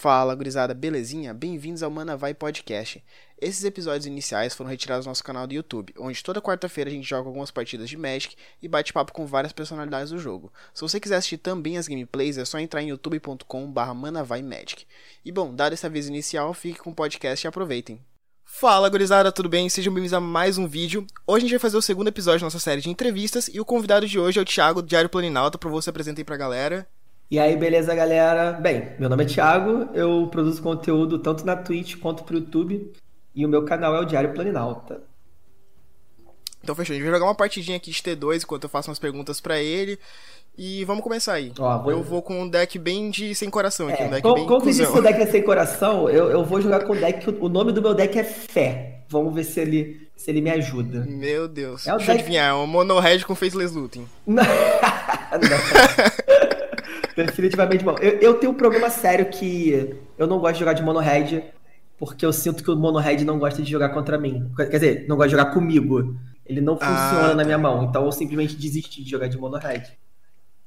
Fala, gurizada, belezinha? Bem-vindos ao Mana Vai Podcast. Esses episódios iniciais foram retirados do nosso canal do YouTube, onde toda quarta-feira a gente joga algumas partidas de Magic e bate papo com várias personalidades do jogo. Se você quiser assistir também as gameplays, é só entrar em youtube.com.br manavaimagic. E bom, dado esse aviso inicial, fique com o podcast e aproveitem. Fala, gurizada, tudo bem? Sejam bem-vindos a mais um vídeo. Hoje a gente vai fazer o segundo episódio da nossa série de entrevistas e o convidado de hoje é o Thiago, do Diário Planinalta, para você apresentar aí pra galera. E aí, beleza, galera? Bem, meu nome é Thiago, eu produzo conteúdo tanto na Twitch quanto pro YouTube, e o meu canal é o Diário Planinalta. Então fechou, a gente vai jogar uma partidinha aqui de T2 enquanto eu faço umas perguntas para ele. E vamos começar aí. Ó, vou... Eu vou com um deck bem de sem coração aqui, é, um deck como, bem Como disse o deck é sem coração, eu, eu vou jogar com o deck, o nome do meu deck é Fé. Vamos ver se ele, se ele me ajuda. Meu Deus. É Deixa deck... eu adivinhar, é um Mono Red com Faceless Looting. Não. Definitivamente bom. Eu, eu, tenho um problema sério que eu não gosto de jogar de mono red, porque eu sinto que o mono red não gosta de jogar contra mim. Quer dizer, não gosta de jogar comigo. Ele não funciona ah, tá. na minha mão, então eu simplesmente desisti de jogar de mono red.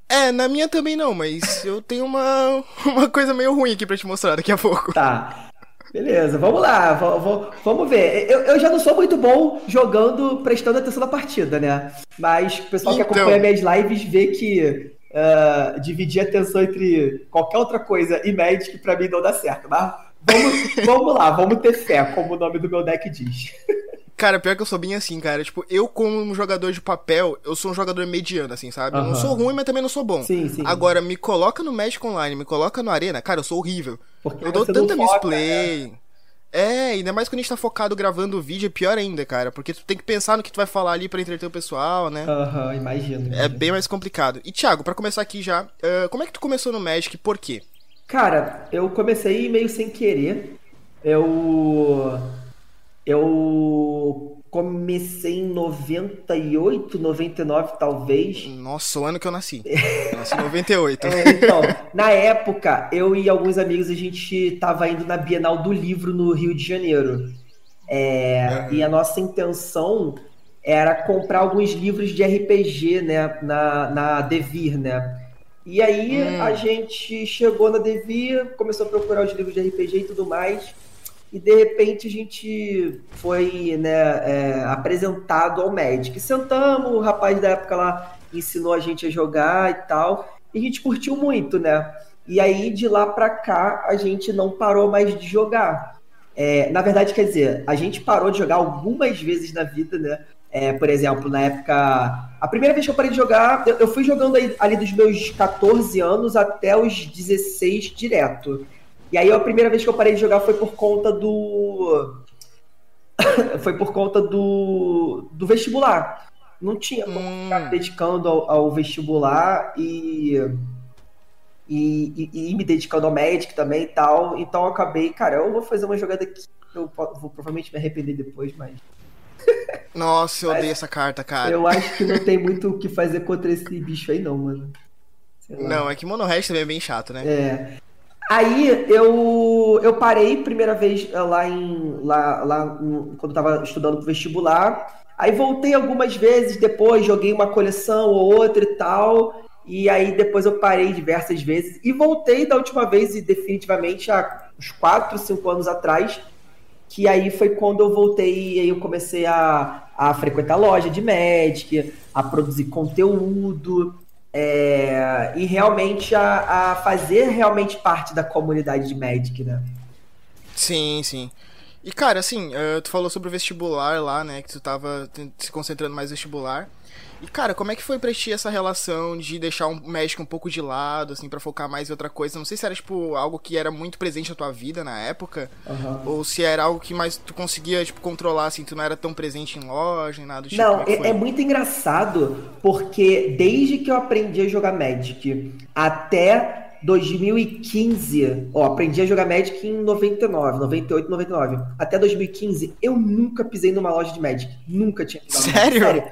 É, na minha também não, mas eu tenho uma, uma coisa meio ruim aqui pra te mostrar daqui a pouco. Tá. Beleza, vamos lá, vamos, vamos ver. Eu, eu já não sou muito bom jogando, prestando atenção na partida, né? Mas o pessoal então... que acompanha minhas lives vê que uh, dividir a atenção entre qualquer outra coisa e Magic, pra mim não dá certo. Mas vamos, vamos lá, vamos ter fé, como o nome do meu deck diz. Cara, pior que eu sou bem assim, cara. Tipo, eu como um jogador de papel, eu sou um jogador mediano, assim, sabe? Eu não sou ruim, mas também não sou bom. Sim, sim. Agora, me coloca no Magic Online, me coloca no Arena, cara, eu sou horrível. Porque eu dou tanta misplay. Né? É, ainda mais quando a gente tá focado gravando o vídeo, é pior ainda, cara. Porque tu tem que pensar no que tu vai falar ali para entreter o pessoal, né? Aham, uhum, imagino, É bem mais complicado. E, Thiago, para começar aqui já, uh, como é que tu começou no Magic por quê? Cara, eu comecei meio sem querer. Eu. Eu comecei em 98, 99 talvez. Nossa, o ano que eu nasci. Eu nasci em 98. é, então, na época, eu e alguns amigos, a gente tava indo na Bienal do Livro no Rio de Janeiro. É, uhum. E a nossa intenção era comprar alguns livros de RPG, né, na, na Devir, né? E aí hum. a gente chegou na Devir, começou a procurar os livros de RPG e tudo mais e de repente a gente foi né, é, apresentado ao Magic. Sentamos, o rapaz da época lá ensinou a gente a jogar e tal, e a gente curtiu muito, né? E aí de lá para cá a gente não parou mais de jogar. É, na verdade, quer dizer, a gente parou de jogar algumas vezes na vida, né? É, por exemplo, na época. A primeira vez que eu parei de jogar, eu, eu fui jogando aí, ali dos meus 14 anos até os 16 direto. E aí a primeira vez que eu parei de jogar foi por conta do. foi por conta do, do vestibular. Não tinha como hum. ficar dedicando ao, ao vestibular e, e, e, e, me dedicando ao médico também e tal. Então eu acabei, cara, eu vou fazer uma jogada aqui. Eu vou provavelmente me arrepender depois, mas. Nossa, eu odeio essa carta, cara. Eu acho que não tem muito o que fazer contra esse bicho aí, não, mano. Não, é que Mono Red também é bem chato, né? É. Aí eu, eu parei primeira vez eh, lá em lá, lá quando eu tava estudando pro vestibular. Aí voltei algumas vezes depois, joguei uma coleção ou outra e tal. E aí depois eu parei diversas vezes e voltei da última vez e definitivamente há uns 4, 5 anos atrás, que aí foi quando eu voltei e aí eu comecei a, a frequentar loja de Magic, a produzir conteúdo, é, e realmente a, a, fazer realmente parte da comunidade de Magic, né? Sim, sim. E cara, assim, uh, tu falou sobre o vestibular lá, né? Que tu tava se concentrando mais no vestibular. E, cara, como é que foi pra ti essa relação de deixar o Magic um pouco de lado, assim, para focar mais em outra coisa? Não sei se era, tipo, algo que era muito presente na tua vida na época, uhum. ou se era algo que mais tu conseguia, tipo, controlar, assim, tu não era tão presente em loja, nem nada do tipo. Não, é, é, muito engraçado, porque desde que eu aprendi a jogar Magic até 2015, ó, aprendi a jogar Magic em 99, 98, 99. Até 2015, eu nunca pisei numa loja de Magic. Nunca tinha pisado. Sério? Sério.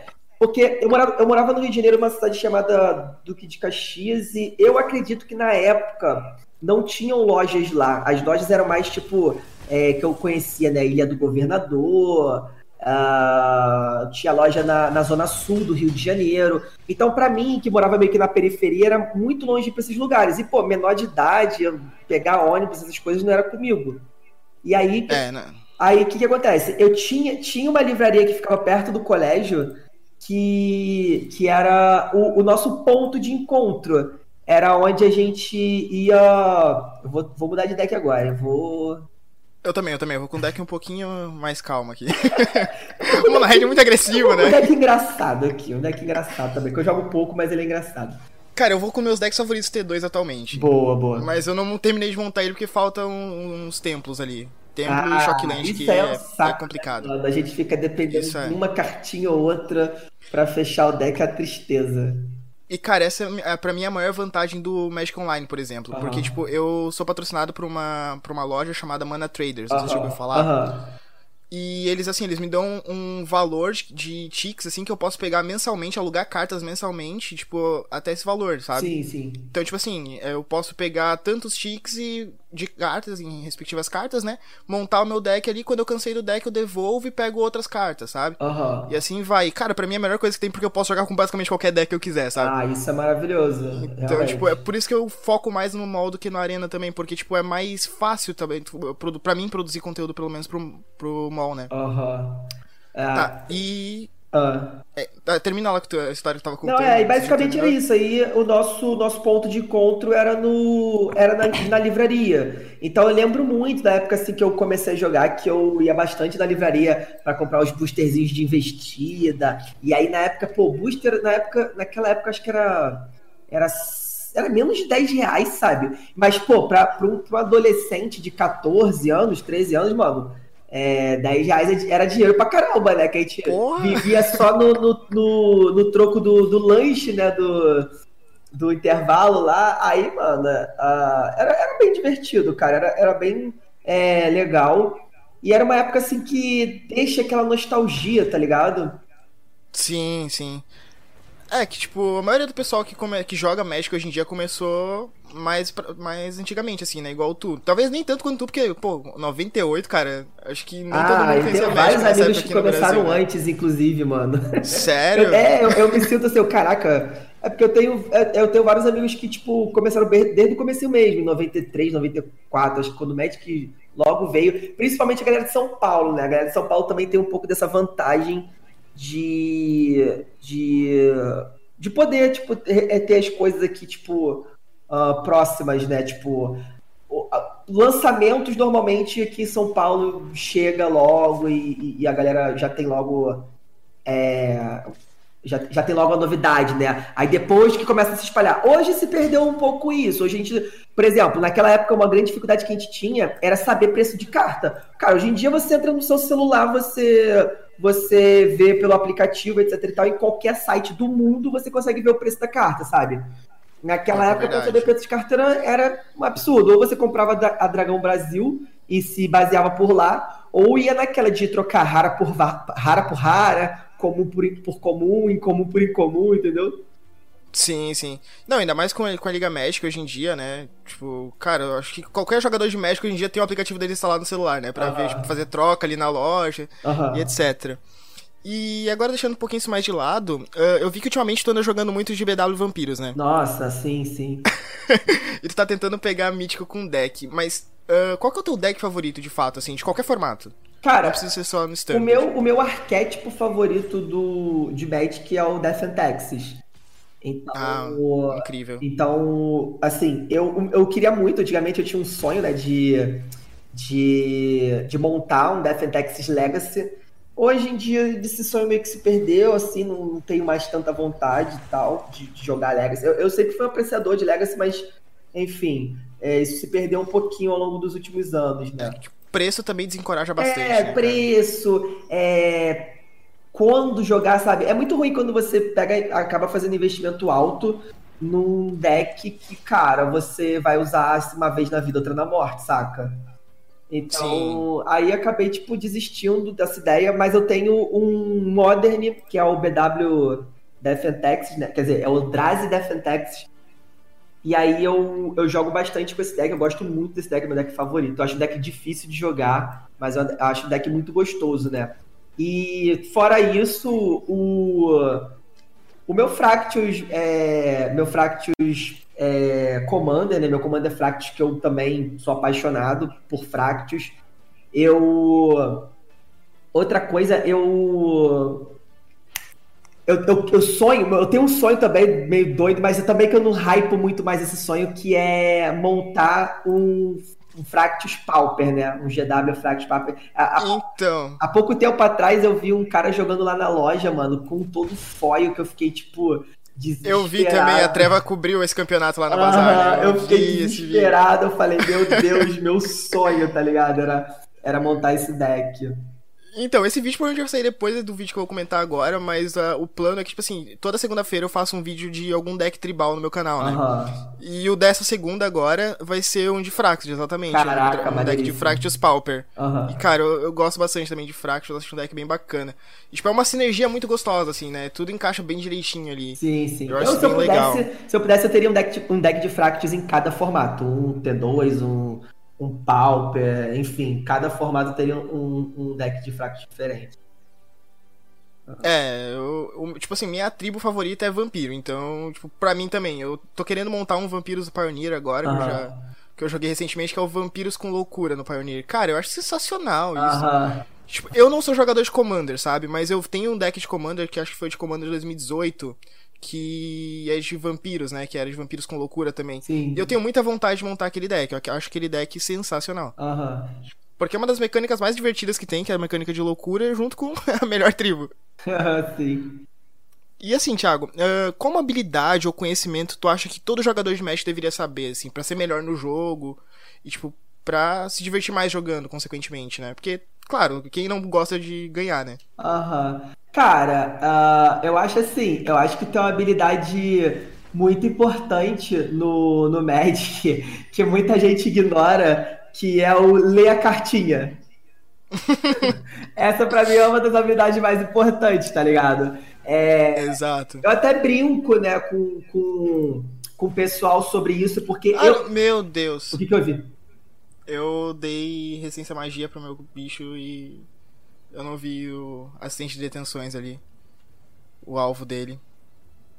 Porque eu morava, eu morava no Rio de Janeiro, uma cidade chamada Duque de Caxias, e eu acredito que na época não tinham lojas lá. As lojas eram mais tipo, é, que eu conhecia, né? Ilha do Governador, Uh, tinha loja na, na zona sul do Rio de Janeiro. Então, para mim, que morava meio que na periferia, era muito longe para esses lugares. E, pô, menor de idade, pegar ônibus, essas coisas não era comigo. E aí, é, né? aí o que, que acontece? Eu tinha, tinha uma livraria que ficava perto do colégio que, que era o, o nosso ponto de encontro. Era onde a gente ia. Vou, vou mudar de deck agora. Eu vou eu também, eu também. Eu vou com um deck um pouquinho mais calmo aqui. o Monohead é muito agressivo, né? Um deck engraçado aqui, um deck engraçado também, que eu jogo pouco, mas ele é engraçado. Cara, eu vou com meus decks favoritos T2 atualmente. Boa, boa. Mas eu não terminei de montar ele porque faltam uns templos ali. Templo ah, Shockland, que é, é, é, complicado. Mano. A gente fica dependendo é. de uma cartinha ou outra para fechar o deck, a tristeza. E, cara, essa é pra mim a maior vantagem do Magic Online, por exemplo. Uhum. Porque, tipo, eu sou patrocinado por uma, por uma loja chamada Mana Traders. Não uhum. sei se você ouviu falar. E eles, assim, eles me dão um valor de ticks, assim, que eu posso pegar mensalmente, alugar cartas mensalmente, tipo, até esse valor, sabe? Sim, sim. Então, tipo assim, eu posso pegar tantos ticks e de cartas, em respectivas cartas, né? Montar o meu deck ali, quando eu cansei do deck, eu devolvo e pego outras cartas, sabe? Uhum. E assim vai. Cara, pra mim é a melhor coisa que tem, porque eu posso jogar com basicamente qualquer deck que eu quiser, sabe? Ah, isso é maravilhoso. Então, realmente. tipo, é por isso que eu foco mais no modo que na arena também, porque, tipo, é mais fácil também, tipo, pra mim, produzir conteúdo, pelo menos pro, pro mall, né? Aham. Uhum. Tá, e ah. É, tá, termina lá com a história que tava contando. Não, é, e basicamente era isso. Aí o nosso, nosso ponto de encontro era no era na, na, livraria. Então eu lembro muito da época assim que eu comecei a jogar, que eu ia bastante na livraria para comprar os boosterzinhos de investida. E aí na época, pô, booster, na época, naquela época acho que era. Era era menos de 10 reais, sabe? Mas, pô, pra, pra, um, pra um adolescente de 14 anos, 13 anos, mano, é, 10 reais era dinheiro pra caramba, né? Que a gente Porra. vivia só no, no, no, no troco do, do, lanche, né? Do, do intervalo lá. Aí, mano, uh, era, era bem divertido, cara. Era, era bem é, legal. E era uma época assim que deixa aquela nostalgia, tá ligado? Sim, sim. É, que tipo, a maioria do pessoal que, come, que joga Magic hoje em dia começou mais, mais antigamente, assim, né? Igual tu. Talvez nem tanto quanto tu, porque, pô, 98, cara, acho que nem ah, todo mundo conhecia Magic. vários amigos que começaram Brasil, né? antes, né? inclusive, mano. Sério? é, eu, eu, me sinto assim, caraca. É porque eu tenho, é, eu tenho vários amigos que, tipo, começaram desde o começo mesmo, 93, 94, acho que quando o Magic logo veio. Principalmente a galera de São Paulo, né? A galera de São Paulo também tem um pouco dessa vantagem de, de, de poder, tipo, ter, é, ter as coisas aqui, tipo, uh, próximas, né? Tipo, lançamentos normalmente aqui em São Paulo chega logo e, e a galera já tem logo. É, já, já tem logo a novidade, né? Aí depois que começa a se espalhar. Hoje se perdeu um pouco isso. Hoje a gente, por exemplo, naquela época uma grande dificuldade que a gente tinha era saber preço de carta. Cara, hoje em dia você entra no seu celular, você você vê pelo aplicativo, etc e tal, em qualquer site do mundo você consegue ver o preço da carta, sabe? Naquela é época, para saber preço de carta era um absurdo. Ou você comprava a Dragão Brasil e se baseava por lá, ou ia naquela de trocar rara por rara, por rara comum por, por comum, incomum por incomum, entendeu? Sim, sim. Não, ainda mais com, com a Liga México hoje em dia, né? Tipo, cara, eu acho que qualquer jogador de México hoje em dia tem o um aplicativo dele instalado no celular, né? Pra ver, tipo, fazer troca ali na loja e etc. E agora deixando um pouquinho isso mais de lado, uh, eu vi que ultimamente tu anda jogando muito GBW Vampiros, né? Nossa, sim, sim. e tu tá tentando pegar mítico com deck, mas uh, qual que é o teu deck favorito, de fato, assim, de qualquer formato? Cara, não precisa ser só no. O meu, o meu arquétipo favorito do, de Magic é o Death and Taxes. Então, ah, incrível. Então, assim, eu, eu queria muito, antigamente eu tinha um sonho, né, de, de, de montar um Death and Taxes Legacy. Hoje em dia, esse sonho meio que se perdeu, assim, não tenho mais tanta vontade e tal de, de jogar Legacy. Eu, eu sempre fui um apreciador de Legacy, mas, enfim, é, isso se perdeu um pouquinho ao longo dos últimos anos, né? É, preço também desencoraja bastante. É, né, preço, é, quando jogar, sabe? É muito ruim quando você pega acaba fazendo investimento alto num deck que, cara, você vai usar uma vez na vida, outra na morte, saca? Então, Sim. aí acabei, tipo, desistindo dessa ideia, mas eu tenho um Modern, que é o BW Defentex, né? Quer dizer, é o Drazi Defentex, e aí eu, eu jogo bastante com esse deck, eu gosto muito desse deck, é meu deck favorito. Eu acho o deck difícil de jogar, mas eu acho o deck muito gostoso, né? E fora isso, o, o meu Fractus, é, meu Fractus é, Commander, né? Meu Commander Fractus, que eu também sou apaixonado por Fractus. Eu. Outra coisa, eu. Eu, eu, eu, sonho, eu tenho um sonho também meio doido, mas é também que eu não hypo muito mais esse sonho, que é montar um um Fractus Pauper, né? Um GW Fractus Pauper. A, então. Há pouco tempo atrás eu vi um cara jogando lá na loja, mano, com todo foil que eu fiquei tipo. Eu vi também, a Treva cobriu esse campeonato lá na Bazar. Né? Eu, eu fiquei desesperado, eu falei, meu Deus, meu sonho, tá ligado? Era, era montar esse deck. Então, esse vídeo provavelmente vai sair depois do vídeo que eu vou comentar agora, mas uh, o plano é que, tipo assim, toda segunda-feira eu faço um vídeo de algum deck tribal no meu canal, né? Uhum. E o dessa segunda agora vai ser um de Fractus, exatamente. Caraca, um, um deck de Fractus Pauper. Uhum. E, cara, eu, eu, gosto bastante também de Fractus, acho um deck bem bacana. E, tipo, é uma sinergia muito gostosa, assim, né? Tudo encaixa bem direitinho ali. Sim, sim. Eu acho eu, se, eu pudesse, legal. se eu pudesse, eu teria um deck, um deck de Fractus em cada formato. Um T2, um um Pauper, enfim, cada formato teria um, um deck de fracos diferente. É, eu, eu, tipo assim, minha tribo favorita é vampiro, então, tipo, pra mim também. Eu tô querendo montar um Vampiros do Pioneer agora, que, eu já, que eu joguei recentemente, que é o Vampiros com Loucura no Pioneer. Cara, eu acho sensacional isso. Tipo, eu não sou jogador de Commander, sabe? Mas eu tenho um deck de Commander que acho que foi de Commander 2018, que é de vampiros, né? Que era de vampiros com loucura também. Sim. E eu tenho muita vontade de montar aquele deck. Eu acho aquele deck sensacional. Aham. Porque é uma das mecânicas mais divertidas que tem, que é a mecânica de loucura, junto com a melhor tribo. Sim. E assim, Thiago, uh, como habilidade ou conhecimento tu acha que todo jogador de Magic deveria saber, assim, para ser melhor no jogo e, tipo, pra se divertir mais jogando, consequentemente, né? Porque, claro, quem não gosta de ganhar, né? Aham. Cara, uh, eu acho assim, eu acho que tem uma habilidade muito importante no, no Magic, que muita gente ignora, que é o ler a cartinha. Essa pra mim é uma das habilidades mais importantes, tá ligado? É, Exato. Eu até brinco, né, com, com, com o pessoal sobre isso, porque ah, eu... Meu Deus. O que que eu vi? Eu dei resistência magia pro meu bicho e eu não vi o assistente de detenções ali. O alvo dele.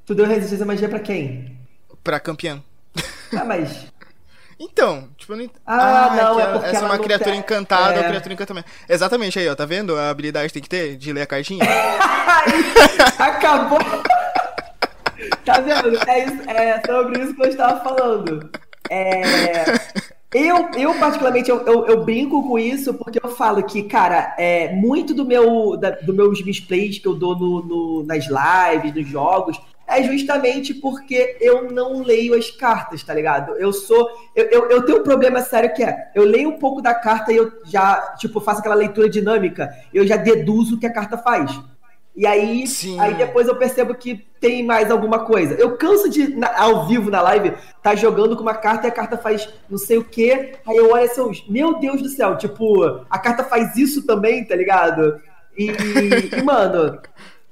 Tu deu resistência magia pra quem? Pra campeão. Ah, mas. Então, tipo, não... Ah, ah não, é porque essa é uma criatura encantada, é... uma criatura encantamento. Exatamente aí, ó, tá vendo? A habilidade tem que ter de ler a cartinha. Acabou! tá vendo? É, isso, é sobre isso que eu estava falando. É. Eu, eu particularmente, eu, eu, eu, brinco com isso porque eu falo que, cara, é, muito do meu, da, do meus misplays que eu dou no, no, nas lives, nos jogos, é justamente porque eu não leio as cartas, tá ligado? Eu sou. Eu, eu, eu, tenho um problema sério que é, eu leio um pouco da carta e eu já, tipo, faço aquela leitura dinâmica, eu já deduzo o que a carta faz. E aí, aí depois eu percebo que tem mais alguma coisa. Eu canso de, na, ao vivo na live, tá jogando com uma carta e a carta faz não sei o que. Aí eu olho assim, meu Deus do céu, tipo, a carta faz isso também, tá ligado? E, e mano,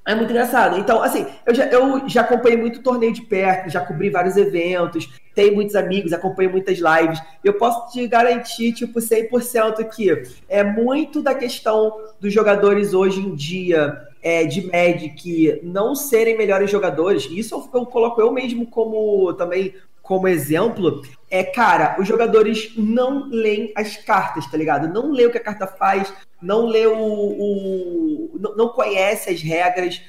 é muito engraçado. Então, assim, eu já, eu já acompanhei muito torneio de perto, já cobri vários eventos, tenho muitos amigos, acompanho muitas lives. Eu posso te garantir, tipo, 100% que é muito da questão dos jogadores hoje em dia é, de Magic não serem melhores jogadores, isso eu, eu coloco eu mesmo como também como exemplo, é, cara, os jogadores não leem as cartas, tá ligado? Não lê o que a carta faz, não lê o. o não, conhece as regras.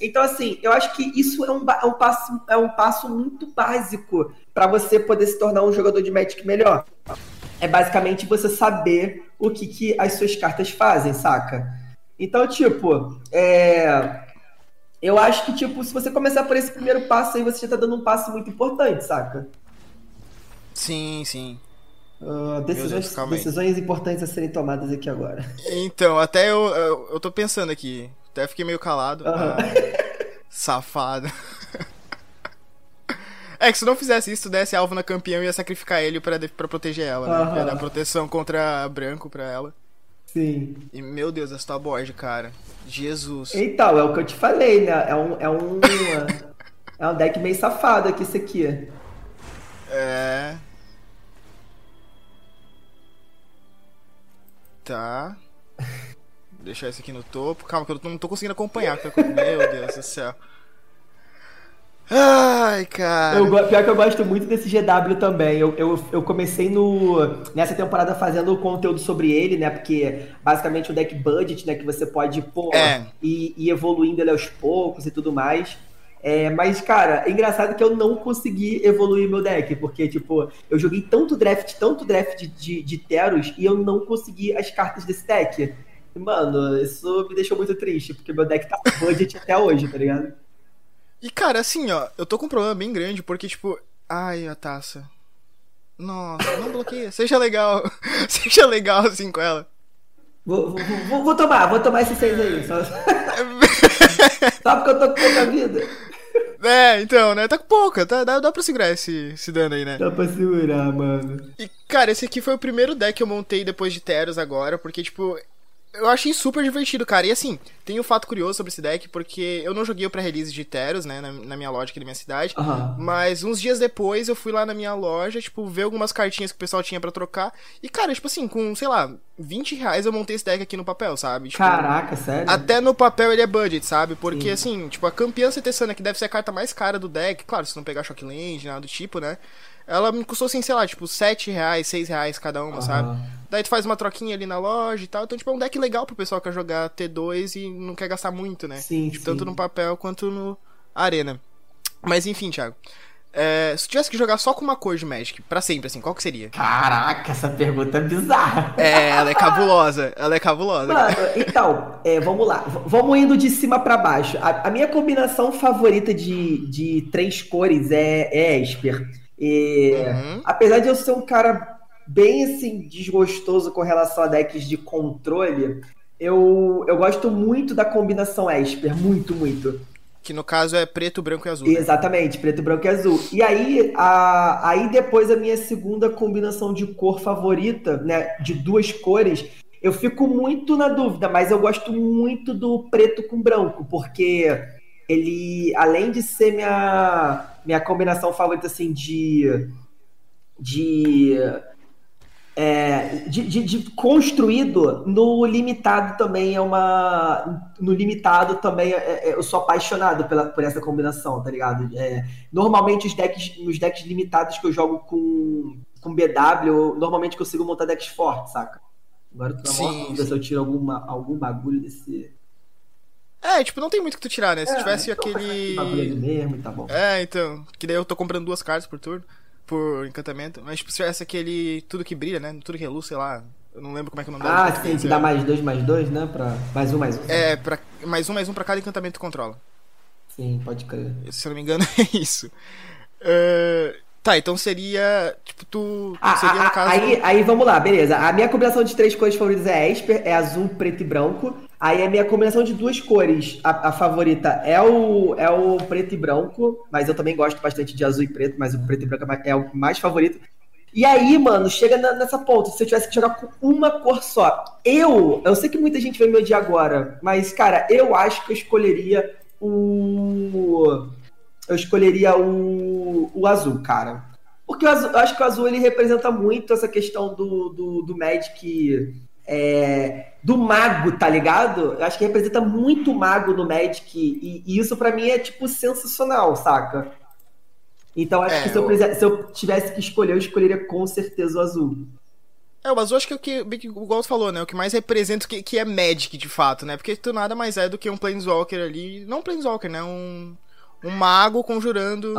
Então, assim, eu acho que isso é um, é um, passo, é um passo muito básico para você poder se tornar um jogador de Magic melhor. É basicamente você saber o que, que as suas cartas fazem, saca? Então, tipo, é... eu acho que, tipo, se você começar por esse primeiro passo aí, você já tá dando um passo muito importante, saca? Sim, sim. Uh, decisões, Deus, decisões importantes a serem tomadas aqui agora. Então, até eu, eu, eu tô pensando aqui. Até fiquei meio calado. Uhum. Ah, safado. É que se não fizesse isso, desse alvo na campeão e ia sacrificar ele pra, pra proteger ela, né? Uhum. Ia dar proteção contra branco pra ela. Sim. E meu Deus, essa board, cara. Jesus. Então, é o que eu te falei, né? É um. É um, é um deck meio safado aqui, isso aqui. É. Tá. deixar esse aqui no topo. Calma, que eu não tô conseguindo acompanhar. Meu Deus do céu. Ai, cara. Eu, pior que eu gosto muito desse GW também. Eu, eu, eu comecei no, nessa temporada fazendo conteúdo sobre ele, né? Porque basicamente o deck budget, né? Que você pode pô, é. e, e evoluindo ele aos poucos e tudo mais. É, mas, cara, é engraçado que eu não consegui evoluir meu deck, porque, tipo, eu joguei tanto draft, tanto draft de, de, de Teros, e eu não consegui as cartas desse deck. mano, isso me deixou muito triste, porque meu deck tá budget até hoje, tá ligado? E, cara, assim, ó, eu tô com um problema bem grande, porque, tipo, ai, a taça. Nossa, não bloqueia. Seja legal. Seja legal assim com ela. Vou, vou, vou, tomar, vou tomar esse seis aí. Só... só porque eu tô com pouca vida. É, então, né? Tá com pouca, tá, dá, dá pra segurar esse, esse dano aí, né? Dá pra segurar, mano. E, cara, esse aqui foi o primeiro deck que eu montei depois de Teros agora, porque, tipo, eu achei super divertido, cara. E assim, tem um fato curioso sobre esse deck, porque eu não joguei o pré-release de Teros, né, na, na, minha loja aqui da minha cidade. Uhum. Mas uns dias depois eu fui lá na minha loja, tipo, ver algumas cartinhas que o pessoal tinha para trocar. E, cara, tipo assim, com, sei lá, 20 reais eu montei esse deck aqui no papel, sabe? Tipo, Caraca, sério? Até no papel ele é budget, sabe? Porque, Sim. assim, tipo, a campeã Cetessana, que deve ser a carta mais cara do deck, claro, se não pegar Shockland, nada do tipo, né? Ela me custou assim, sei lá, tipo, 7 reais, 6 reais cada uma, uhum. sabe? Daí tu faz uma troquinha ali na loja e tal. Então, tipo, é um deck legal pro pessoal que quer jogar T2 e não quer gastar muito, né? Sim, tipo, sim. Tanto no papel quanto no Arena. Mas enfim, Thiago. É, se tu tivesse que jogar só com uma cor de Magic, pra sempre, assim, qual que seria? Caraca, essa pergunta é bizarra. É, ela é cabulosa. Ela é cabulosa. Mano, então, é, vamos lá. V vamos indo de cima para baixo. A, a, minha combinação favorita de, de três cores é, é Esper. E, uhum. Apesar de eu ser um cara bem assim desgostoso com relação a decks de controle, eu, eu gosto muito da combinação Esper, muito, muito. Que no caso é preto, branco e azul. Né? Exatamente, preto, branco e azul. E aí, a, aí depois a minha segunda combinação de cor favorita, né, de duas cores, eu fico muito na dúvida, mas eu gosto muito do preto com branco, porque ele, além de ser minha, minha combinação favorita, assim, de. de. É, de, de, de, construído no limitado também é uma no limitado também é, é, eu sou apaixonado pela, por essa combinação tá ligado é, normalmente os decks nos decks limitados que eu jogo com com BW eu normalmente consigo montar decks fortes saca agora tu na dúvida se eu tiro alguma algum bagulho desse é, tipo, não tem muito que tu tirar, né? Se é, tivesse então aquele. Mesmo, tá bom. É, então. Que daí eu tô comprando duas cartas por turno, por encantamento. Mas, tipo, se tivesse aquele tudo que brilha, né? Tudo que reluz, sei lá. Eu não lembro como é que é o nome Ah, sim, que dá mais dois, mais dois, né? Pra... Mais um, mais um. É, pra... mais um, mais um pra cada encantamento que tu controla. Sim, pode crer. Se eu não me engano, é isso. Uh... Tá, então seria. Tipo, tu. Ah, seria no caso. Aí, aí vamos lá, beleza. A minha combinação de três cores favoritas é Esper, é azul, preto e branco. Aí a minha combinação de duas cores, a, a, favorita é o, é o preto e branco, mas eu também gosto bastante de azul e preto, mas o preto e branco é, é o mais favorito. E aí, mano, chega na, nessa ponta, se eu tivesse que jogar com uma cor só. Eu, eu sei que muita gente vai me odiar agora, mas, cara, eu acho que eu escolheria o. Eu escolheria o, o azul, cara. Porque eu acho que o azul ele representa muito essa questão do, do, do Magic é, do mago, tá ligado? Eu acho que representa muito mago no Magic e, e isso para mim é tipo sensacional, saca? Então acho é, que se eu, eu... se eu, tivesse que escolher, eu escolheria com certeza o azul. É, o azul acho que é o que, igual você falou, né? O que mais representa o que, que é Magic de fato, né? Porque tu nada mais é do que um Planeswalker ali. Não um Planeswalker, né? Um, um mago conjurando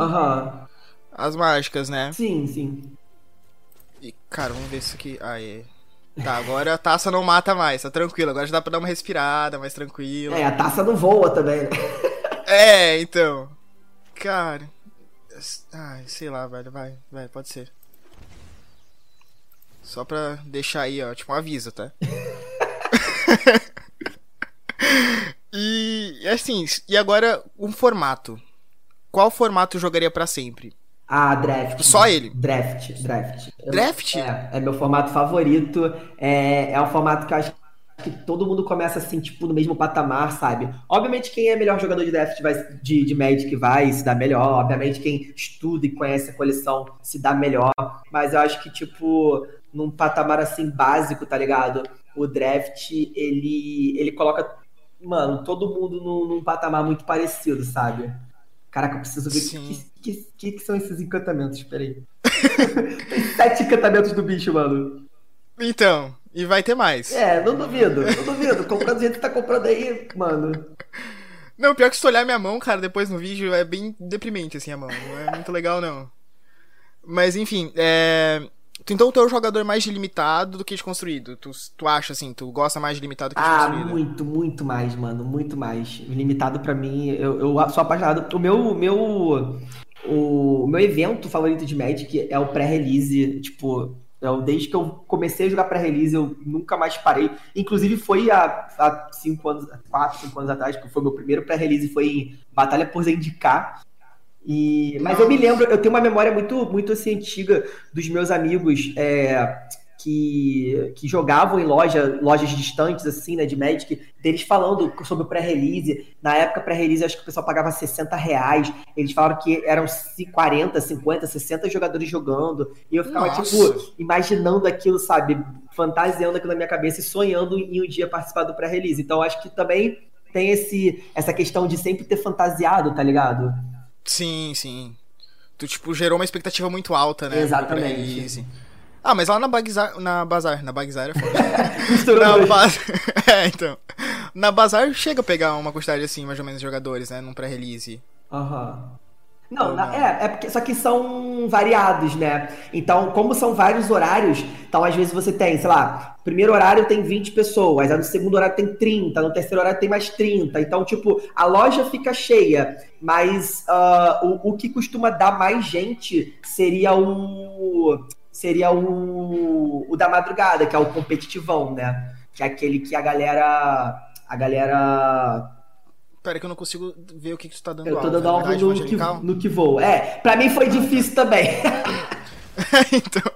as mágicas, né? Sim, sim. E, cara, vamos ver isso aqui. É. Tá, agora a taça não mata mais, tá tranquilo. Agora já dá pra dar uma respirada, mais tranquilo. É, a taça não voa também, né? É, então. Cara. Ai, sei lá, velho. Vai, vai, pode ser. Só pra deixar aí, ó, tipo um aviso, tá? e assim, e agora um formato. Qual formato jogaria para sempre? Ah, draft. Só ele? Draft, draft. Draft? É, é meu formato favorito. É, é um formato que eu acho que todo mundo começa assim, tipo, no mesmo patamar, sabe? Obviamente, quem é melhor jogador de draft vai, de, de Magic vai se dar melhor. Obviamente, quem estuda e conhece a coleção se dá melhor. Mas eu acho que, tipo, num patamar assim básico, tá ligado? O draft, ele, ele coloca, mano, todo mundo num, num patamar muito parecido, sabe? Caraca, eu preciso ver o que, que, que, que, são esses encantamentos, peraí. Tem sete encantamentos do bicho, mano. Então, e vai ter mais. É, não duvido, não duvido. Comprando do jeito que tá comprando aí, mano. Não, pior que se tu olhar minha mão, cara, depois no vídeo, é bem deprimente, assim, a mão. Não é muito legal, não. Mas, enfim, é... Então tu é o jogador mais limitado do que de construído. Tu, tu acha, assim, tu gosta mais de limitado do que de ah, construído? Ah, muito, muito mais, mano. Muito mais. Limitado para mim, eu, eu sou apaixonado. O meu, meu, o meu evento favorito de Magic é o pré-release. Tipo, eu, desde que eu comecei a jogar pré-release, eu nunca mais parei. Inclusive, foi há, há cinco anos, quatro, cinco anos atrás, que foi meu primeiro pré-release, foi em Batalha por Zendikar. E, mas eu me lembro, eu tenho uma memória muito, muito assim, antiga dos meus amigos é, que, que jogavam em loja, lojas distantes, assim, né, de Magic, deles falando sobre o pré-release. Na época, pré-release, acho que o pessoal pagava 60 reais. Eles falaram que eram 40, 50, 60 jogadores jogando. E eu ficava, Nossa. tipo, imaginando aquilo, sabe? Fantasiando aquilo na minha cabeça e sonhando em um dia participar do pré-release. Então, acho que também tem esse, essa questão de sempre ter fantasiado, tá ligado? Sim, sim. Tu, tipo, gerou uma expectativa muito alta, né? Exatamente. Ah, mas lá na Bazar, na Bazar, na Bazar é foda. na Bazar, é, então. Na Bazar chega a pegar uma quantidade assim, mais ou menos, de jogadores, né? Num pré-release. Aham. Uhum. Não, na, é, é porque só que são variados, né? Então, como são vários horários, então às vezes você tem, sei lá, primeiro horário tem 20 pessoas, aí no segundo horário tem 30, no terceiro horário tem mais 30. Então, tipo, a loja fica cheia, mas uh, o, o que costuma dar mais gente seria o seria o, o da madrugada, que é o competitivão, né? Que é aquele que a galera a galera Pera que eu não consigo ver o que, que você tá dando Eu tô dando alvo no, que, no que vou. É, pra mim foi difícil também. então.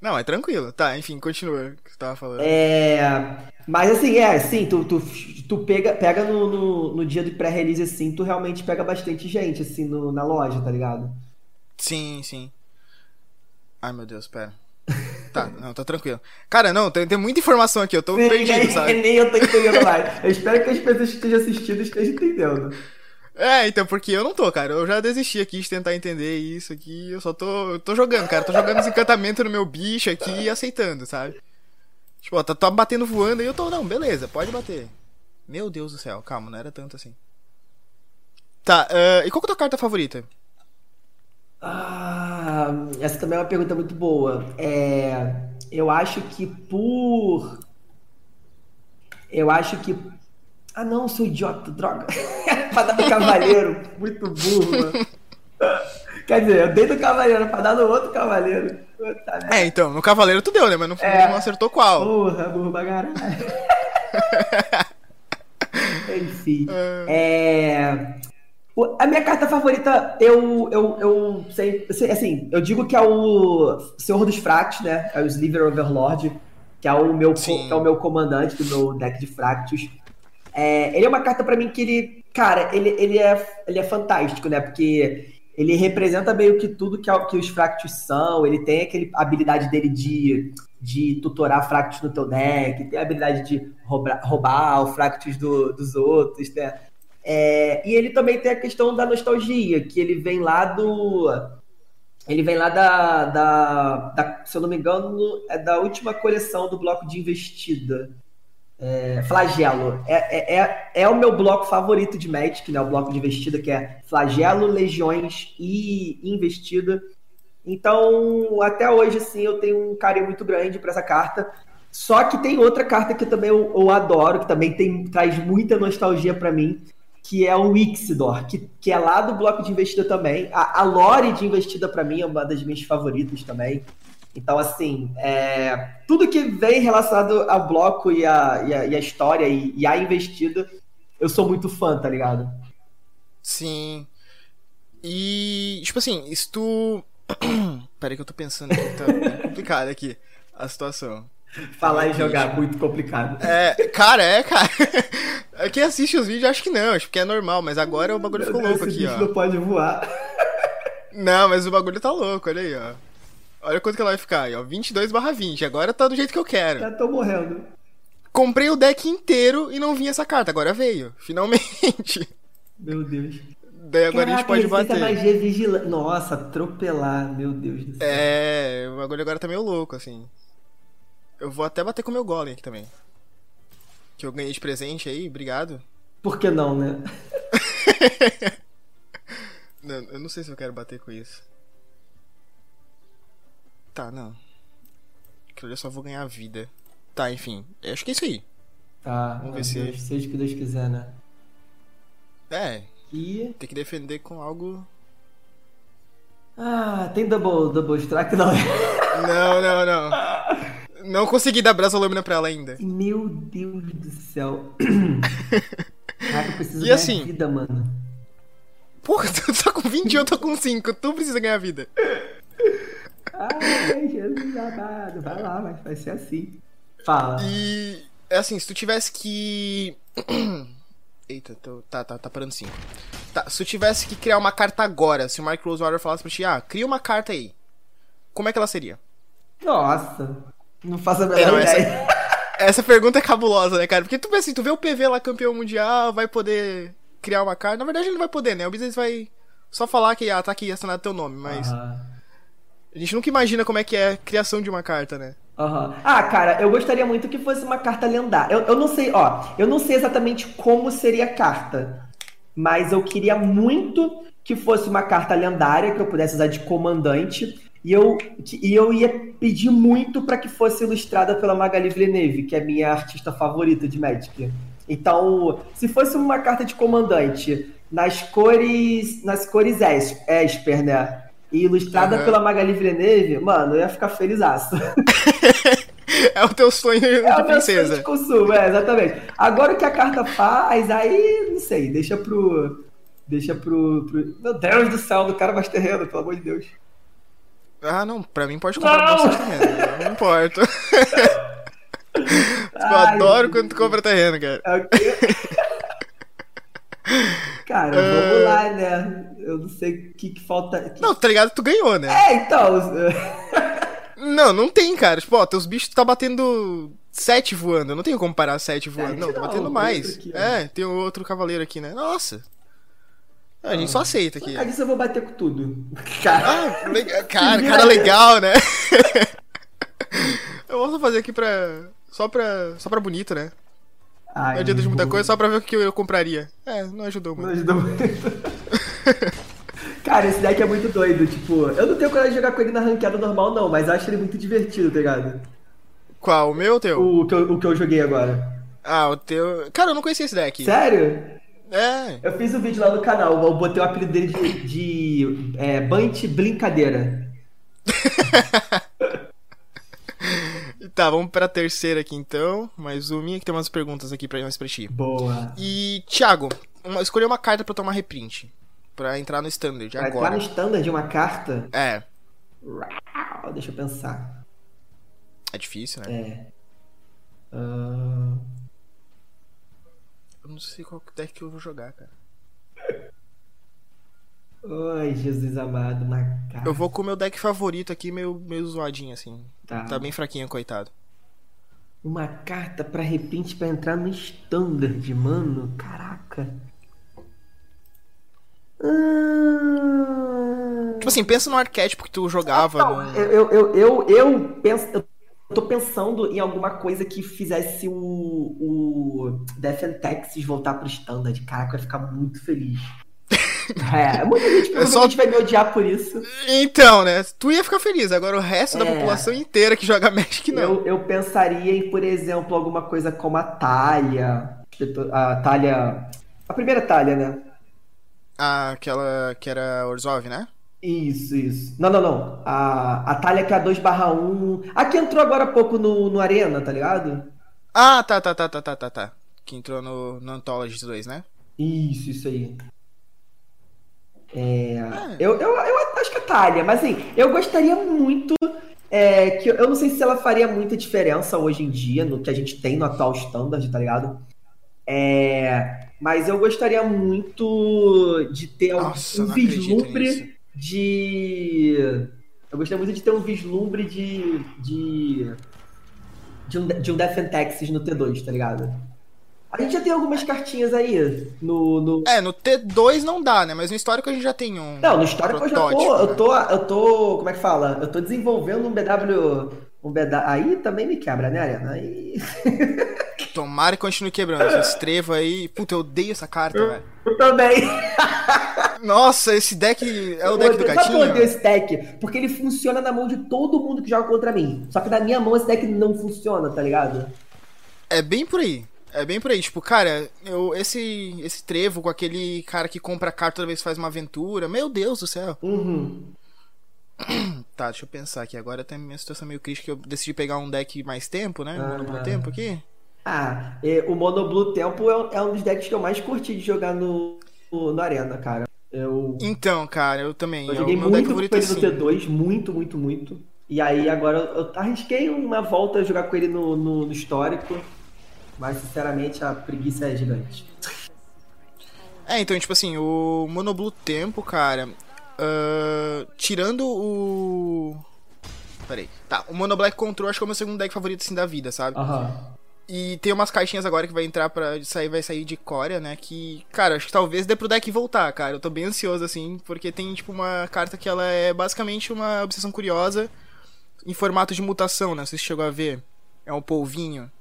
Não, é tranquilo. Tá, enfim, continua o que você tava falando. É. Mas assim, é, sim, tu, tu, tu pega, pega no, no, no dia do pré-release, assim, tu realmente pega bastante gente, assim, no, na loja, tá ligado? Sim, sim. Ai, meu Deus, pera. Tá, não, tá tranquilo. Cara, não, tem, tem muita informação aqui, eu tô Sim, perdido, nem, sabe? Nem eu tô entendendo mais. Eu espero que as pessoas que estejam assistindo estejam entendendo. É, então, porque eu não tô, cara. Eu já desisti aqui de tentar entender isso aqui. Eu só tô. Eu tô jogando, cara. Tô jogando desencantamento no meu bicho aqui e aceitando, sabe? Tipo, ó, tá, tá batendo voando e eu tô. Não, beleza, pode bater. Meu Deus do céu, calma, não era tanto assim. Tá, uh, e qual que é a tua carta favorita? Ah, essa também é uma pergunta muito boa. É, eu acho que por. Eu acho que. Ah, não, sou idiota, droga. pra dar no cavaleiro. Muito burro. Quer dizer, eu dei do cavaleiro pra dar no outro cavaleiro. é, então, no cavaleiro tu deu, né? Mas não, é, não acertou qual. Porra, burro pra caralho. Enfim. É. A minha carta favorita, eu, eu, eu sei, assim, eu digo que é o Senhor dos Fractos, né? É o Sliver Overlord, que é o meu, que é o meu comandante do meu deck de Fractos. É, ele é uma carta para mim que ele, cara, ele, ele, é, ele é fantástico, né? Porque ele representa meio que tudo que, que os Fractos são. Ele tem aquele habilidade dele de, de tutorar Fractos no teu deck, tem a habilidade de roubar, roubar o Fractos do, dos outros, né? É, e ele também tem a questão da nostalgia, que ele vem lá do. Ele vem lá da, da, da Se eu não me engano, é da última coleção do bloco de investida. É, flagelo. É, é, é, é, o meu bloco favorito de Magic, né? O bloco de investida, que é Flagelo, Legiões e Investida. Então, até hoje, assim, eu tenho um carinho muito grande para essa carta. Só que tem outra carta que também eu, eu adoro, que também tem, traz muita nostalgia para mim, que é o Ixidor, que, que é lá do bloco de investida também. A, a lore de investida, para mim, é uma das minhas favoritas também. Então, assim, é, tudo que vem relacionado ao bloco e a, e a, e a história e, e, a investida, eu sou muito fã, tá ligado? Sim. E, tipo assim, isso tu. Peraí que eu tô pensando tá bem complicado aqui a situação. Falar e jogar, muito complicado. É, cara, é, cara. Quem assiste os vídeos acho que não, acho que é normal, mas agora o bagulho ficou louco aqui, ó. não pode voar. Não, mas o bagulho tá louco, olha aí, ó. Olha quanto que ela vai ficar aí, ó. 22 barra 20. Agora tá do jeito que eu quero. Já tô morrendo. Comprei o deck inteiro e não vinha essa carta. Agora veio. Finalmente. Meu Deus. Daí agora a gente pode resistência bater. magia vigilante. Nossa, atropelar. Meu Deus do céu. É, o bagulho agora tá meio louco, assim. Eu vou até bater com o meu golem aqui também. Que eu ganhei de presente aí, obrigado. Por que não, né? Não, eu não sei se eu quero bater com isso. Tá, não. Que eu só vou ganhar vida. Tá, enfim. eu Acho que é isso aí. Tá, Vamos ver meu se- seja o que Deus quiser, né? É, E. tem que defender com algo. Ah, tem double, double strike? Não. Não, não, não. Não consegui dar brasa lâmina pra ela ainda. Meu Deus do céu. Caraca, eu preciso E ganhar assim? vida, mano. Porra, tu tá com 20 e eu tô com 5. Tu precisa ganhar vida. Ai, Jesus amado. Vai lá, mas vai ser assim. Fala. E. É assim, se tu tivesse que. Eita, tô- tá, tá, tá parando 5. Tá, se tu tivesse que criar uma carta agora, se o Mark Rosewater falasse pra ti, ah, cria uma carta aí. Como é que ela seria? Nossa. Não faço a É, menor não, essa- ideia. Essa pergunta é cabulosa, né, cara? Porque tu vê assim, tu vê o PV lá campeão mundial, vai poder criar uma carta. Na verdade, ele não vai poder, né? O Business vai só falar que, ah, tá aqui assinado teu nome, mas Aham. a gente nunca imagina como é que é a criação de uma carta, né? Aham. Ah, cara, eu gostaria muito que fosse uma carta lendária. Eu, eu não sei, ó, eu não sei exatamente como seria a carta, mas eu queria muito que fosse uma carta lendária que eu pudesse usar de comandante. E eu, e eu ia pedir muito para que fosse ilustrada pela Magali Villeneuve, que é minha artista favorita de Magic. Então, se fosse uma carta de comandante nas cores, nas cores es- Esper, né? E ilustrada Aham. pela Magali Villeneuve, mano, eu ia ficar felizaço. É o teu sonho É de princesa. de consumo, é, exatamente. Agora o que a carta faz, aí, não sei, deixa pro. Deixa pro. pro- Meu Deus do céu, do cara mais terreno, pelo amor de Deus. Ah, não, pra mim pode comprar Não! bastante terreno. Não importa. eu adoro quando tu compra terreno, cara. É o quê? Cara, vamos lá, né? Eu não sei o que, que falta. que- Não, tá ligado? Tu ganhou, né? É, então. Não, não tem, cara. Tipo, ó, teus bichos tá batendo sete voando. Eu não tenho como parar sete voando. Sete não, tá não, batendo tem mais. aqui, ó. é, tem outro cavaleiro aqui, né? Nossa. A gente só aceita aqui. Só disso eu vou bater com tudo. Cara, Ah, legal. Cara, cara legal, né? eu vou só fazer aqui pra. Só pra. Só pra bonito, né? ai, Não adianta de muita coisa, só pra ver o que eu compraria. É, não ajudou Não muito. ajudou muito. Cara, esse deck é muito doido, tipo, eu não tenho coragem de jogar com ele na ranqueada normal, não, mas acho ele muito divertido, tá ligado? Qual? O meu ou o teu? O que eu, o que eu joguei agora. Ah, o teu. Cara, eu não conhecia esse deck. Sério? É. Eu fiz um vídeo lá no canal, eu botei o apelido dele de, de é, Bunt Brincadeira. Tá, vamos pra terceira aqui então. Mais uma que tem umas perguntas aqui pra, mais pra ti. Boa. E, Thiago, uma, escolher uma carta pra tomar reprint. Pra entrar no standard Pra entrar agora. no standard de uma carta, É. Uau, deixa eu pensar. É difícil, né? É. Eu não sei qual deck que eu vou jogar, cara. Ai, Jesus amado, uma carta. Eu vou com o meu deck favorito aqui, meio, meio zoadinho, assim. Tá. Tá bem fraquinho, coitado. Uma carta pra repente pra entrar no standard, mano. Caraca. Ah... Tipo assim, pensa no arquétipo que tu jogava. Não, no... eu, eu, eu, eu, eu penso. Eu tô pensando em alguma coisa que fizesse o, o Death and Taxes voltar pro standard. Caraca, eu ia ficar muito feliz. É, muita gente É só- provavelmente vai me odiar por isso. Então, né? Tu ia ficar feliz. Agora o resto da É. população inteira que joga Magic não. Eu, eu pensaria em, por exemplo, alguma coisa como a Talha. A Talha. A primeira Talha, né? Ah, aquela que era Orzhov, né? Isso, isso. Não, não, não. A, a Talha que é a 2/1. A que entrou agora há pouco no, no Arena, tá ligado? Ah, tá, tá, tá, tá, tá, tá, tá. Que entrou no, no Anthology 2, né? Isso, isso aí. É, eu, eu, eu acho que a Talha, mas assim, eu gostaria muito. é, que eu, não sei se ela faria muita diferença hoje em dia no que a gente tem no atual standard, tá ligado? É, mas eu gostaria muito de ter um- Nossa, um vislumbre. De Eu gostaria muito de ter um vislumbre de. de. de um, de um Death and Taxes no T2, tá ligado? A gente já tem algumas cartinhas aí no, no. É, no T2 não dá, né? Mas no histórico a gente já tem um. Não, no histórico eu já tô. Eu tô. Eu tô. Como é que fala? Eu tô desenvolvendo um BW. Um BW. Aí também me quebra, né, Arena? Aí. Tomara que continue quebrando. Esse trevo aí. Puta, eu odeio essa carta, velho. Eu também. Nossa, esse deck é o deck do gatinho. Sabe por que eu odeio esse deck? Porque ele funciona na mão de todo mundo que joga contra mim. Só que na minha mão esse deck não funciona, tá ligado? É bem por aí. É bem por aí, tipo, cara, eu, esse, esse trevo com aquele cara que compra carta toda vez que faz uma aventura, meu Deus do céu. Uhum. Tá, deixa eu pensar aqui. Agora tem minha situação meio crítica. Eu decidi pegar um deck mais tempo, né? Um Mono Tempo aqui. Ah, o Mono Blue Tempo é, é, um dos decks que eu mais curti de jogar no, no, no Arena, cara. Eu... Então, cara, eu também. Eu joguei é muito com ele no T2, muito, muito, muito. E aí agora eu arrisquei uma volta a jogar com ele no, no, no histórico. Mas, sinceramente, a preguiça é gigante. É, então, tipo assim, o Monoblue Tempo, cara. Uh, tirando o. Peraí. Tá, o Mono Black Control acho que é o meu segundo deck favorito assim da vida, sabe? Aham. E tem umas caixinhas agora que vai entrar para sair, vai sair de Coreia, né? Que, cara, acho que talvez dê pro deck voltar, cara. Eu tô bem ansioso, assim, porque tem, tipo, uma carta que ela é basicamente uma obsessão curiosa em formato de mutação, né? Você chegou a ver. É um polvinho.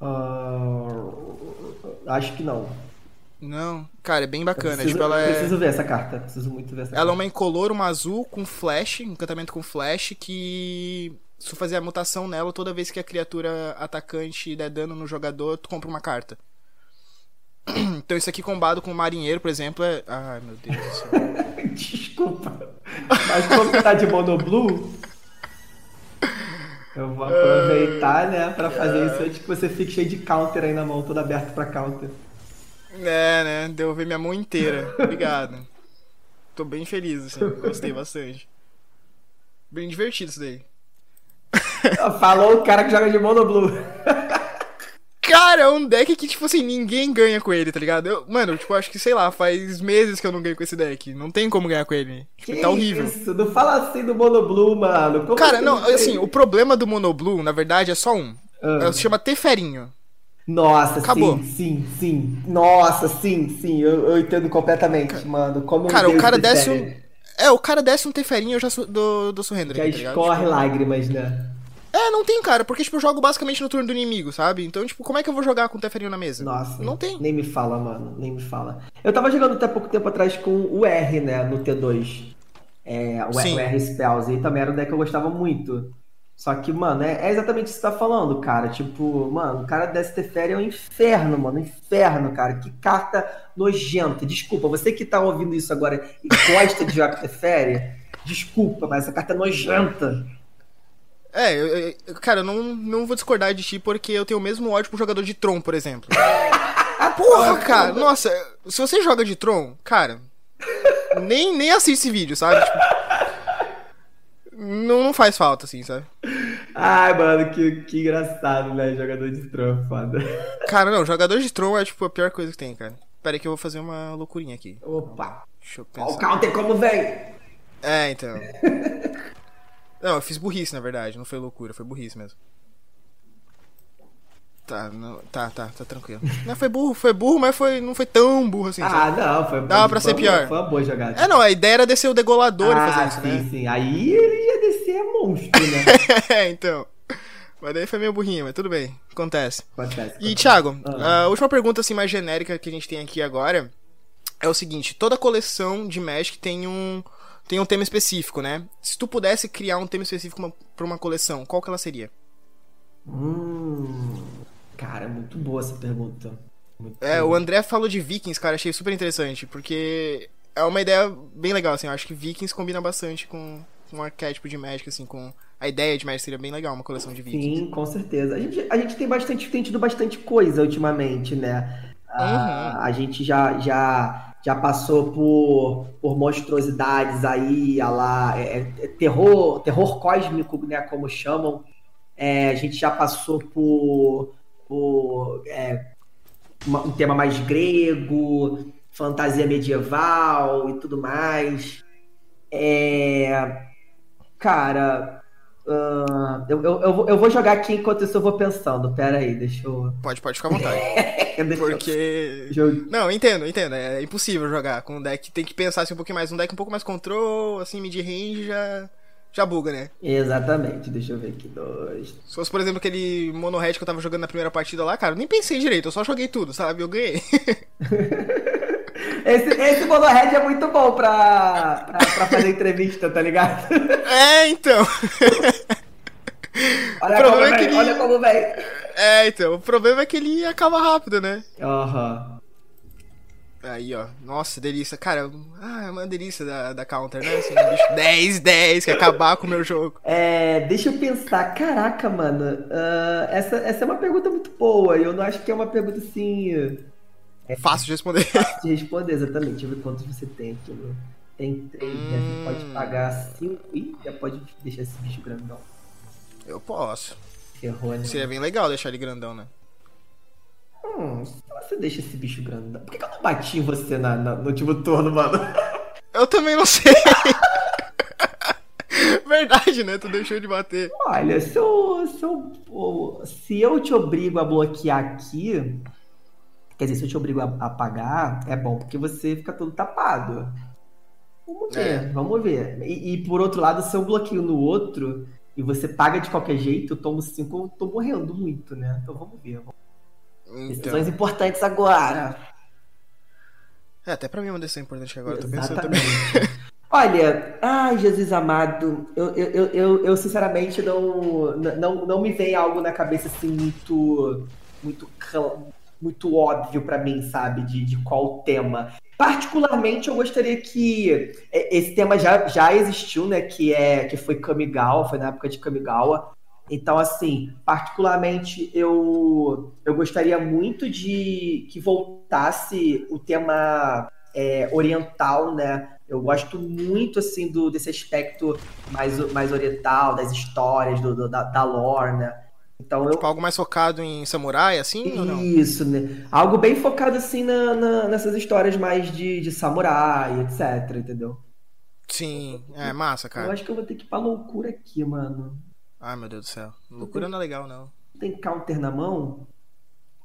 Uh, acho que não. Não, cara, é bem bacana. Preciso, tipo, ela é... preciso ver essa carta. Preciso muito ver essa Ela carta. é uma incolor, uma azul com flash, um encantamento com flash que. Se tu fazer a mutação nela, toda vez que a criatura atacante der dano no jogador, tu compra uma carta. Então isso aqui combado com o marinheiro, por exemplo, é. Ai meu Deus do céu. Desculpa. Mas como tá de monoblue, eu vou aproveitar, né, pra fazer isso antes que você fique cheio de counter aí na mão, todo aberto pra counter. É, né? Devolver minha mão inteira. Obrigado. Tô bem feliz, assim. Gostei bastante. Bem divertido isso daí. Falou o cara que joga de monoblue. Cara, é um deck que, tipo assim, ninguém ganha com ele, tá ligado? Eu, mano, tipo, acho que, sei lá, faz meses que eu não ganho com esse deck. Não tem como ganhar com ele. Tipo, que tá horrível. Isso, não fala assim do Monoblue, mano. Como Cara, não, assim, o problema do Monoblue, na verdade, é só um. Ah. Se chama Teferinho. Nossa, Acabou. sim, sim, sim. Nossa, sim, sim. Eu, eu entendo completamente, cara, mano. Como cara, o cara desce um. É, o cara desce um Teferinho eu já su... do, do surrender. Já tá escorre tipo... lágrimas, né? É, não tem, cara, porque, tipo, eu jogo basicamente no turno do inimigo, sabe? Então, tipo, como é que eu vou jogar com o Teferinho na mesa? Nossa. Não tem. Nem me fala, mano, nem me fala. Eu tava jogando até pouco tempo atrás com o R, né, no T2. É, o, Sim. R Spells, e também era um deck que eu gostava muito. Só que, mano, é, é exatamente isso que você tá falando, cara. Tipo, mano, o cara desse Teferi é um inferno, mano. Inferno, cara. Que carta nojenta. Desculpa, você que tá ouvindo isso agora e gosta de jogar Teferi, desculpa, mas essa carta é nojenta. É, eu, eu, cara, eu não, não vou discordar de ti porque eu tenho o mesmo ódio pro jogador de Tron, por exemplo. Porra, cara, nossa, se você joga de Tron, cara, nem, nem assiste esse vídeo, sabe? Tipo, não, não faz falta, assim, sabe? Ai, mano, que, que engraçado, né? Jogador de Tron, foda. Cara, não, jogador de Tron é, tipo, a pior coisa que tem, cara. Pera aí que eu vou fazer uma loucurinha aqui. Opa! Deixa eu pensar. Olha o counter como vem! É, então. Não, eu fiz burrice, na verdade. Não foi loucura, foi burrice mesmo. Tá, não, tá, tá, tá tranquilo. Não, foi burro, foi burro, mas foi, não foi tão burro assim. Ah, sabe? não, foi Dava pra ser pior. Foi uma boa jogada. É, não, a ideia era descer o degolador ah, e fazer isso, sim, né? Sim, aí ele ia descer monstro, né? é, então. Mas daí foi meio burrinho, mas tudo bem. Acontece. Acontece. E, Thiago, ah. a última pergunta, assim, mais genérica que a gente tem aqui agora é o seguinte: toda coleção de Magic tem um tem um tema específico, né? Se tu pudesse criar um tema específico para uma coleção, qual que ela seria? Hum, cara, muito boa essa pergunta. Muito é, boa. o André falou de Vikings, cara, achei super interessante, porque é uma ideia bem legal, assim, eu acho que Vikings combina bastante com, com um arquétipo de Magic, assim, com a ideia de Magic seria bem legal, uma coleção de Vikings. Sim, com certeza. A gente, a gente tem bastante, tem tido bastante coisa ultimamente, né? Uhum. A, a gente já, já já passou por, por monstruosidades aí, a lá, é, é, terror, terror cósmico, né, como chamam. É, a gente já passou por, por é, uma, um tema mais grego, fantasia medieval e tudo mais. É, Cara, uh, eu, eu, eu, vou, eu jogar aqui enquanto isso eu vou pensando. Pera aí, deixa eu. Pode, pode ficar à vontade. Porque. Não, entendo, entendo. É impossível jogar com um deck. Tem que pensar assim, um pouquinho mais. Um deck um pouco mais control, assim, mid-range já. Já buga, né? Exatamente, deixa eu ver aqui. Dois. Se fosse, por exemplo, aquele mono red que eu tava jogando na primeira partida lá, cara, eu nem pensei direito, eu só joguei tudo, sabe? Eu ganhei. Esse, esse monohead é muito bom pra, pra, pra fazer entrevista, tá ligado? É, então. olha, como é vem, ele... olha como vem. É, então. O problema é que ele acaba rápido, né? Aham. Uhum. Aí, ó. Nossa, delícia. Cara, ah, é uma delícia da, da counter, né? Assim, um bicho 10, 10, que acabar com o meu jogo. É, deixa eu pensar. Caraca, mano. Uh, essa, essa é uma pergunta muito boa. E eu não acho que é uma pergunta assim. É fácil de responder. Fácil de responder, exatamente. Deixa eu ver quantos você tem aqui. Né? Tem três, hum... né? Você pode hum. pagar cinco. Ih, já pode deixar esse bicho grandão. Eu posso. Ferrou, né? Seria bem legal deixar ele grandão, né? Hum, você deixa esse bicho grandão. Por que, que eu não bati em você na, na, no último turno, mano? Eu também não sei. Verdade, né? Tu deixou de bater. Olha, se eu, se eu, se eu te obrigo a bloquear aqui, Quer dizer, se eu te obrigo a, a pagar, é bom porque você fica todo tapado. Vamos ver, é. vamos ver. E, e, por outro lado, se eu bloqueio no outro e você paga de qualquer jeito, eu tomo 5, eu tô morrendo muito, né? Então vamos ver. Vamos... Então... Decisões importantes agora. É, até pra mim é uma decisão importante agora, eu tô pensando também. Olha, ai Jesus amado, eu, eu, eu, eu, sinceramente não, não, não me vem algo na cabeça assim muito, muito muito óbvio para mim, sabe, de, de qual tema. Particularmente, eu gostaria que é, esse tema já, já existiu, né, que é que foi Kamigawa, foi na época de Kamigawa. Então, assim, particularmente, eu, eu gostaria muito de que voltasse o tema é, oriental, né? Eu gosto muito, assim, do, desse aspecto mais, mais oriental, das histórias, do, do da, da lore, né? Então tipo, eu... algo mais focado em samurai, assim? Isso, né? Algo bem focado, assim, na, na, nessas histórias mais de, de samurai, etc, entendeu? Sim, é massa, cara. Eu acho que eu vou ter que ir pra loucura aqui, mano. Ai, meu Deus do céu. Loucura tem... não é legal, não. Tem counter na mão?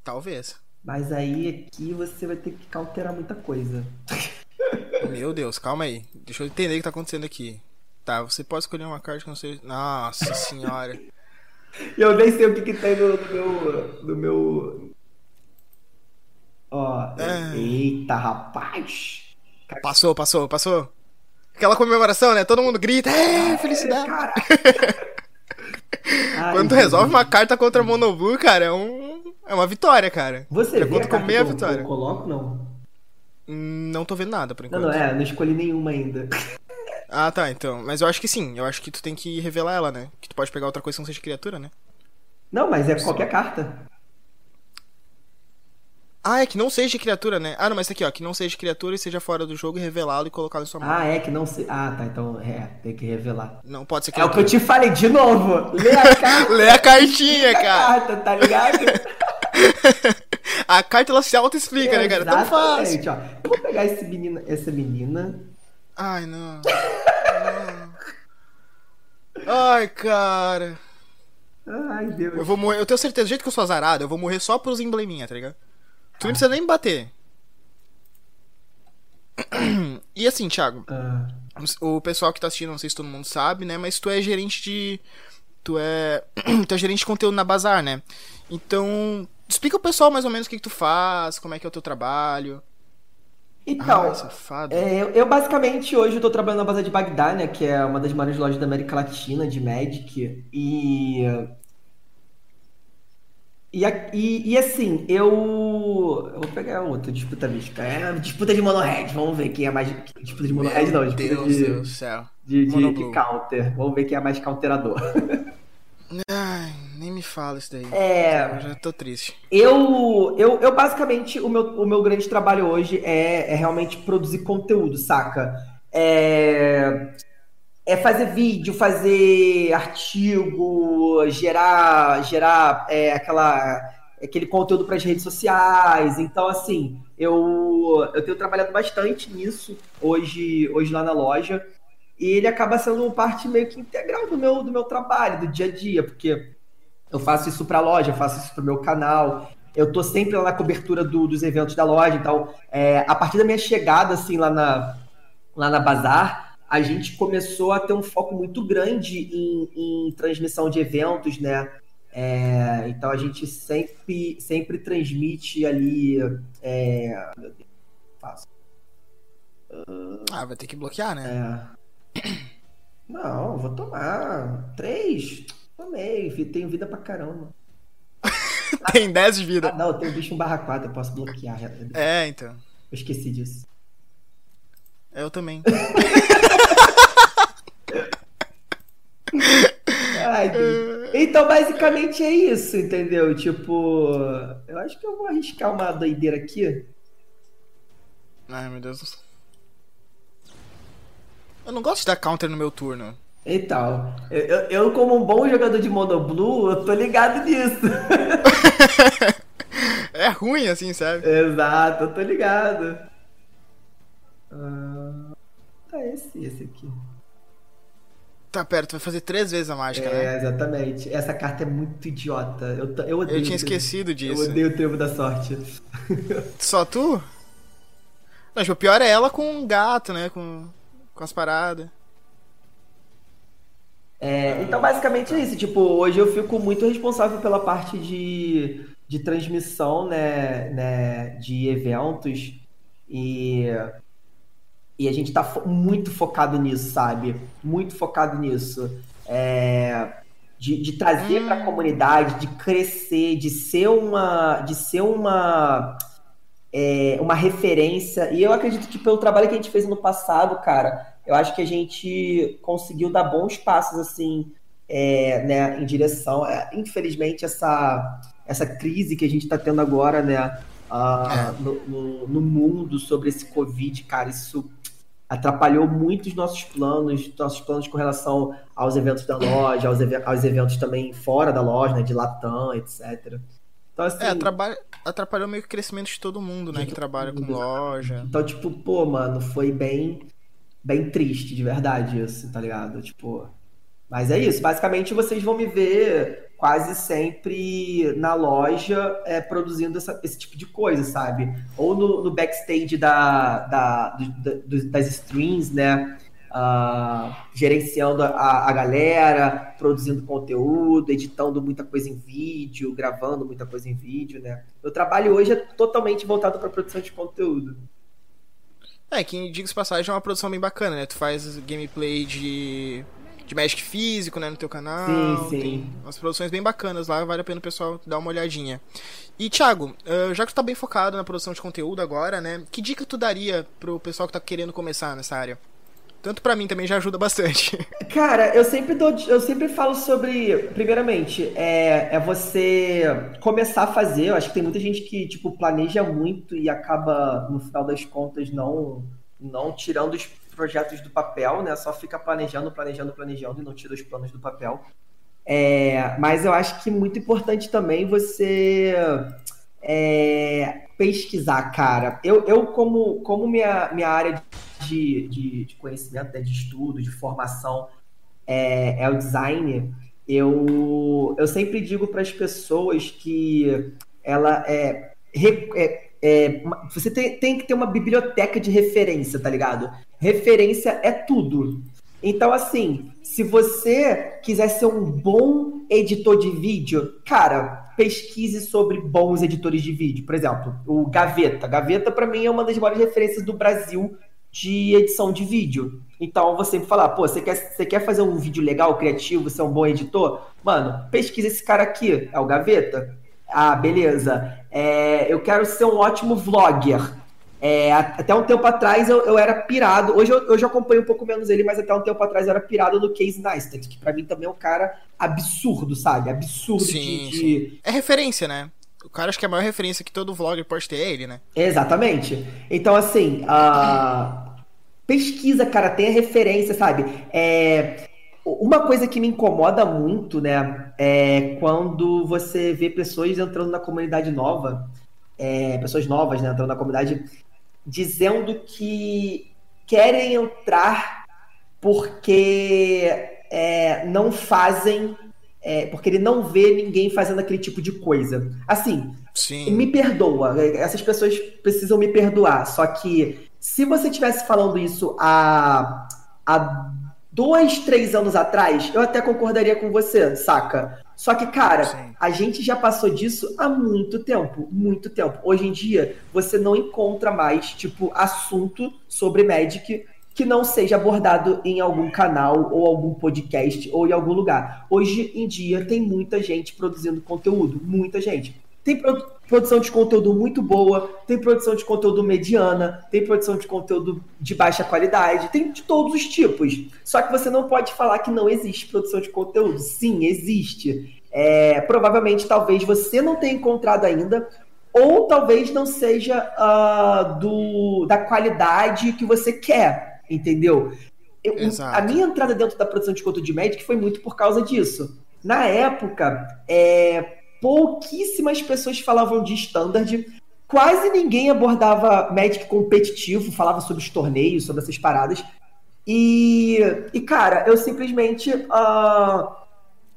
Talvez. Mas aí aqui você vai ter que counterar muita coisa. Meu Deus, calma aí. Deixa eu entender o que tá acontecendo aqui. Tá, você pode escolher uma carta que não seja. Nossa senhora. Eu nem sei o que, que tem no, no meu. No meu. Ó. É. Eita, rapaz! Passou, passou, passou. Aquela comemoração, né? Todo mundo grita, é, felicidade. Ai, Quando tu resolve uma carta contra Monobu, cara, é, um, é uma vitória, cara. Você é vê a carta meia vitória. Eu coloco, não? Não tô vendo nada, por enquanto. Não, não, é, não escolhi nenhuma ainda. Ah, tá, então. Mas eu acho que sim. Eu acho que tu tem que revelar ela, né? Que tu pode pegar outra coisa que não seja criatura, né? Não, mas é qualquer carta. Ah, é que não seja criatura, né? Ah, não, mas aqui, ó. Que não seja criatura e seja fora do jogo revelado e colocado em sua mão. Ah, é que não se. Ah, tá. Então, é, tem que revelar. Não pode ser criatura. É o que eu te falei de novo. Lê a carta. Lê a cartinha, Lê cara. A carta, tá ligado? a carta ela se auto-explica, né, cara? Tão fácil. Ó. Eu vou pegar esse menina, essa menina Ai, não. não. Ai, cara. Ai, Deus. Eu vou morrer. Eu tenho certeza, do jeito que eu sou azarado, eu vou morrer só pros embleminha, tá ligado? Tu não precisa nem bater. E assim, Thiago. Ah. O pessoal que tá assistindo, não sei se todo mundo sabe, né? Mas tu é gerente de. Tu é. tu é gerente de conteúdo na Bazar, né? Então. Explica o pessoal mais ou menos o que, que tu faz, como é que é o teu trabalho. Então, é, eu, eu, basicamente hoje estou trabalhando na base de Bagdá, né, que é uma das maiores lojas da América Latina de Magic. E e, e, e, assim, eu. Eu vou pegar outra disputa mística. É disputa de monohead. Vamos ver quem é mais. Disputa de monohead, não. Disputa Deus de, do céu. De, de, de, counter. Vamos ver quem é mais counterador. Ai, nem me fala isso daí. É. Eu já tô triste. Eu, eu, eu basicamente, o meu, o meu grande trabalho hoje é, é realmente produzir conteúdo, saca? É, é fazer vídeo, fazer artigo, gerar, gerar é, aquela, aquele conteúdo para as redes sociais. Então, assim, eu, eu tenho trabalhado bastante nisso hoje, hoje lá na loja. e ele acaba sendo parte meio que integral do meu, do meu trabalho, do dia a dia, porque eu faço isso para a loja, faço isso para o meu canal, eu tô sempre lá na cobertura do, dos eventos da loja, então, é, a partir da minha chegada, assim, lá na, lá na Bazar, a gente começou a ter um foco muito grande em, em transmissão de eventos, né? É, então a gente sempre, sempre transmite ali. É, fácil. Ah, vai ter que bloquear, né? É. Não, vou tomar. Três. Tomei, tenho vida pra caramba. tem 10 de vida. Ah, não, eu tenho bicho 1 barra 4, eu posso bloquear. É, então. Eu esqueci disso. Eu também. Ai, então, basicamente é isso, entendeu? Tipo, eu acho que eu vou arriscar uma doideira aqui. Ai, meu Deus do céu. Eu não gosto de dar counter no meu turno. Então, eu, eu como um bom jogador de Monoblue, eu tô ligado nisso. é ruim assim, sabe? Exato, eu tô ligado. Uh, tá esse, esse aqui. Tá perto, vai fazer três vezes a mágica, é, né? É, exatamente. Essa carta é muito idiota. Eu, eu odeio. Eu tinha esquecido disso. Eu odeio o trevo da sorte. Só tu? Não, tipo, o pior é ela com um gato, né? Com, com as paradas. É, então, basicamente é isso. Tipo, hoje eu fico muito responsável pela parte de, de transmissão, né, né, de eventos. E e a gente está fo muito focado nisso, sabe? Muito focado nisso. É, de, de, trazer hum. para a comunidade, de crescer, de ser uma, de ser uma, é, uma referência. E eu acredito que pelo trabalho que a gente fez no passado, cara, eu acho que a gente conseguiu dar bons passos assim, é, né, em direção. É, infelizmente essa essa crise que a gente está tendo agora, né, uh, no, no, no, mundo sobre esse Covid, cara, isso atrapalhou muito os nossos planos, nossos planos com relação aos eventos da loja, aos, ev aos eventos também fora da loja, né, de Latam, etc. Então, assim, é, atrapalhou, atrapalhou meio que o crescimento de todo mundo, né, que trabalha com loja. Então, tipo, pô, mano, foi bem, bem triste, de verdade, isso, tá ligado? Tipo, mas é isso, basicamente vocês vão me ver quase sempre na loja é, produzindo essa, esse tipo de coisa, sabe? Ou no, no backstage da, da, do, das streams, né? Uh, gerenciando a, a galera, produzindo conteúdo, editando muita coisa em vídeo, gravando muita coisa em vídeo, né? Meu trabalho hoje é totalmente voltado para produção de conteúdo. É, que diga-se passagem é uma produção bem bacana, né? Tu faz gameplay de de Magic físico, né, no teu canal. Sim, sim. Tem umas produções bem bacanas lá, vale a pena o pessoal dar uma olhadinha. E, Thiago, já que tu tá bem focado na produção de conteúdo agora, né, que dica tu daria pro pessoal que tá querendo começar nessa área? Tanto para mim também já ajuda bastante. Cara, eu sempre dou, eu sempre falo sobre, primeiramente, é, é você começar a fazer. Eu acho que tem muita gente que tipo planeja muito e acaba no final das contas não não tirando os projetos do papel, né? Só fica planejando, planejando, planejando e não tira os planos do papel. É, mas eu acho que muito importante também você é, pesquisar, cara. Eu, eu como, como minha, minha área de, de, de conhecimento, né, de estudo, de formação é, é o design, eu, eu sempre digo para as pessoas que ela é, é é, você tem, tem, que ter uma biblioteca de referência, tá ligado? Referência é tudo. Então, assim, se você quiser ser um bom editor de vídeo, cara, pesquise sobre bons editores de vídeo. Por exemplo, o Gaveta. Gaveta, para mim, é uma das maiores referências do Brasil de edição de vídeo. Então, vou sempre falar, pô, você quer, você quer fazer um vídeo legal, criativo, ser um bom editor? Mano, pesquisa esse cara aqui, é o Gaveta. Ah, beleza. É, eu quero ser um ótimo vlogger. É, até um tempo atrás eu, eu era pirado. Hoje eu, eu, já acompanho um pouco menos ele, mas até um tempo atrás eu era pirado no Case Neistat, que pra mim também é um cara absurdo, sabe? Absurdo sim, de, de, É referência, né? O cara acho que é a maior referência que todo vlogger pode ter é ele, né? Exatamente. Então, assim, a... pesquisa, cara, tenha referência, sabe? É... Uma coisa que me incomoda muito, né, é quando você vê pessoas entrando na comunidade nova, é, pessoas novas, né, entrando na comunidade, dizendo que querem entrar porque é, não fazem. É, porque ele não vê ninguém fazendo aquele tipo de coisa. Assim, Sim. me perdoa. Essas pessoas precisam me perdoar. Só que se você estivesse falando isso há, há dois, três anos atrás, eu até concordaria com você, saca? Só que, cara, Sim. a gente já passou disso há muito tempo, muito tempo. Hoje em dia, você não encontra mais, tipo, assunto sobre Magic que não seja abordado em algum canal ou algum podcast ou em algum lugar. Hoje em dia tem muita gente produzindo conteúdo, muita gente. Tem produção de conteúdo muito boa, tem produção de conteúdo mediana, tem produção de conteúdo de baixa qualidade, tem de todos os tipos. Só que você não pode falar que não existe produção de conteúdo. Sim, existe. É, provavelmente, talvez você não tenha encontrado ainda, ou talvez não seja uh, do, da qualidade que você quer entendeu? Eu, a minha entrada dentro da produção de conteúdo de Magic foi muito por causa disso. Na época, é, pouquíssimas pessoas falavam de standard, quase ninguém abordava Magic competitivo, falava sobre os torneios, sobre essas paradas. E, e cara, eu simplesmente uh,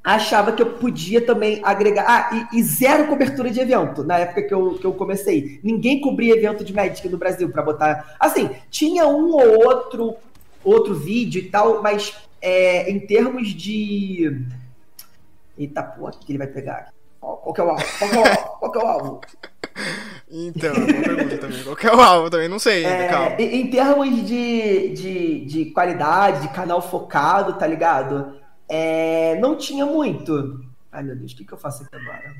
achava que eu podia também agregar. Ah, e, e, zero cobertura de evento na época que eu, que eu comecei. Ninguém cobria evento de Magic no Brasil para botar. Assim, tinha um ou outro outro vídeo e tal, mas é, em termos de. Eita porra, o que ele vai pegar? Qual, que é o alvo? Qual que é o alvo? Qual que é o alvo? Então, boa pergunta também. Qual que é o alvo também? Não sei ainda, é, calma. Em termos de, de, de qualidade, de canal focado, tá ligado? É, não tinha muito. Ai meu Deus, o que, que eu faço aqui agora?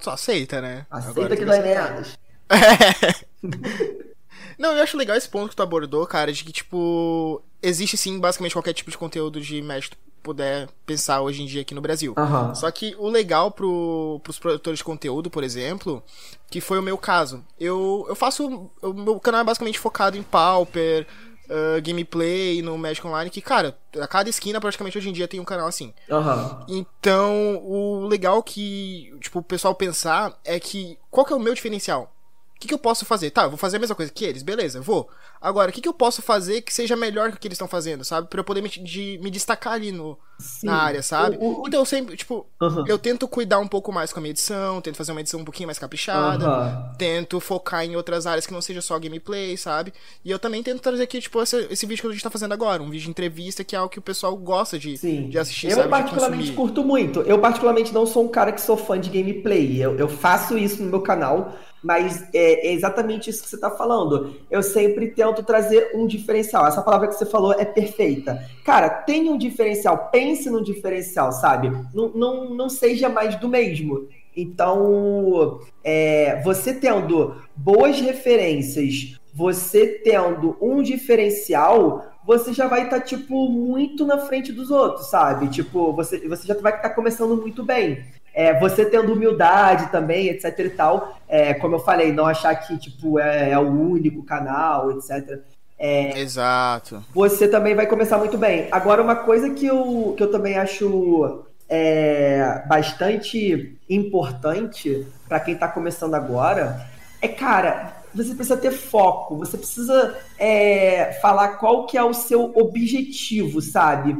Só aceita, né? Aceita agora que dói menos. É. Não, eu acho legal esse ponto que tu abordou, cara, de que, tipo, existe sim basicamente qualquer tipo de conteúdo de mestre puder pensar hoje em dia aqui no Brasil. Uhum. Só que o legal pro, pros produtores de conteúdo, por exemplo, que foi o meu caso. Eu, eu faço. O meu canal é basicamente focado em Pauper, uh, gameplay no Magic Online, que, cara, a cada esquina praticamente hoje em dia tem um canal assim. Uhum. Então, o legal que, tipo, o pessoal pensar é que qual que é o meu diferencial? Que, que eu posso fazer? Tá, eu vou fazer a mesma coisa que eles, beleza, vou. Agora, o que, que eu posso fazer que seja melhor que o que eles estão fazendo, sabe? Pra eu poder me, de, me destacar ali no, na área, sabe? O, o, então eu sempre, tipo, uhum. eu tento cuidar um pouco mais com a minha edição, tento fazer uma edição um pouquinho mais caprichada, uhum. tento focar em outras áreas que não seja só gameplay, sabe? E eu também tento trazer aqui, tipo, esse, esse vídeo que a gente tá fazendo agora, um vídeo de entrevista que é algo que o pessoal gosta de, de assistir, eu sabe? Eu particularmente curto muito. Eu particularmente não sou um cara que sou fã de gameplay. Eu, eu faço isso no meu canal mas é, é exatamente isso que você está falando. Eu sempre tento trazer um diferencial. Essa palavra que você falou é perfeita. Cara, tem um diferencial, pense no diferencial, sabe? Não, não, não seja mais do mesmo. Então, é, você tendo boas referências, você tendo um diferencial, você já vai estar, tá, tipo, muito na frente dos outros, sabe? Tipo, você, você já vai estar tá começando muito bem. É, você tendo humildade também, etc e tal, é, como eu falei, não achar que, tipo, é, é o único canal, etc. É, Exato. Você também vai começar muito bem. Agora, uma coisa que eu, que eu também acho é, bastante importante para quem está começando agora é, cara, você precisa ter foco, você precisa é, falar qual que é o seu objetivo, sabe?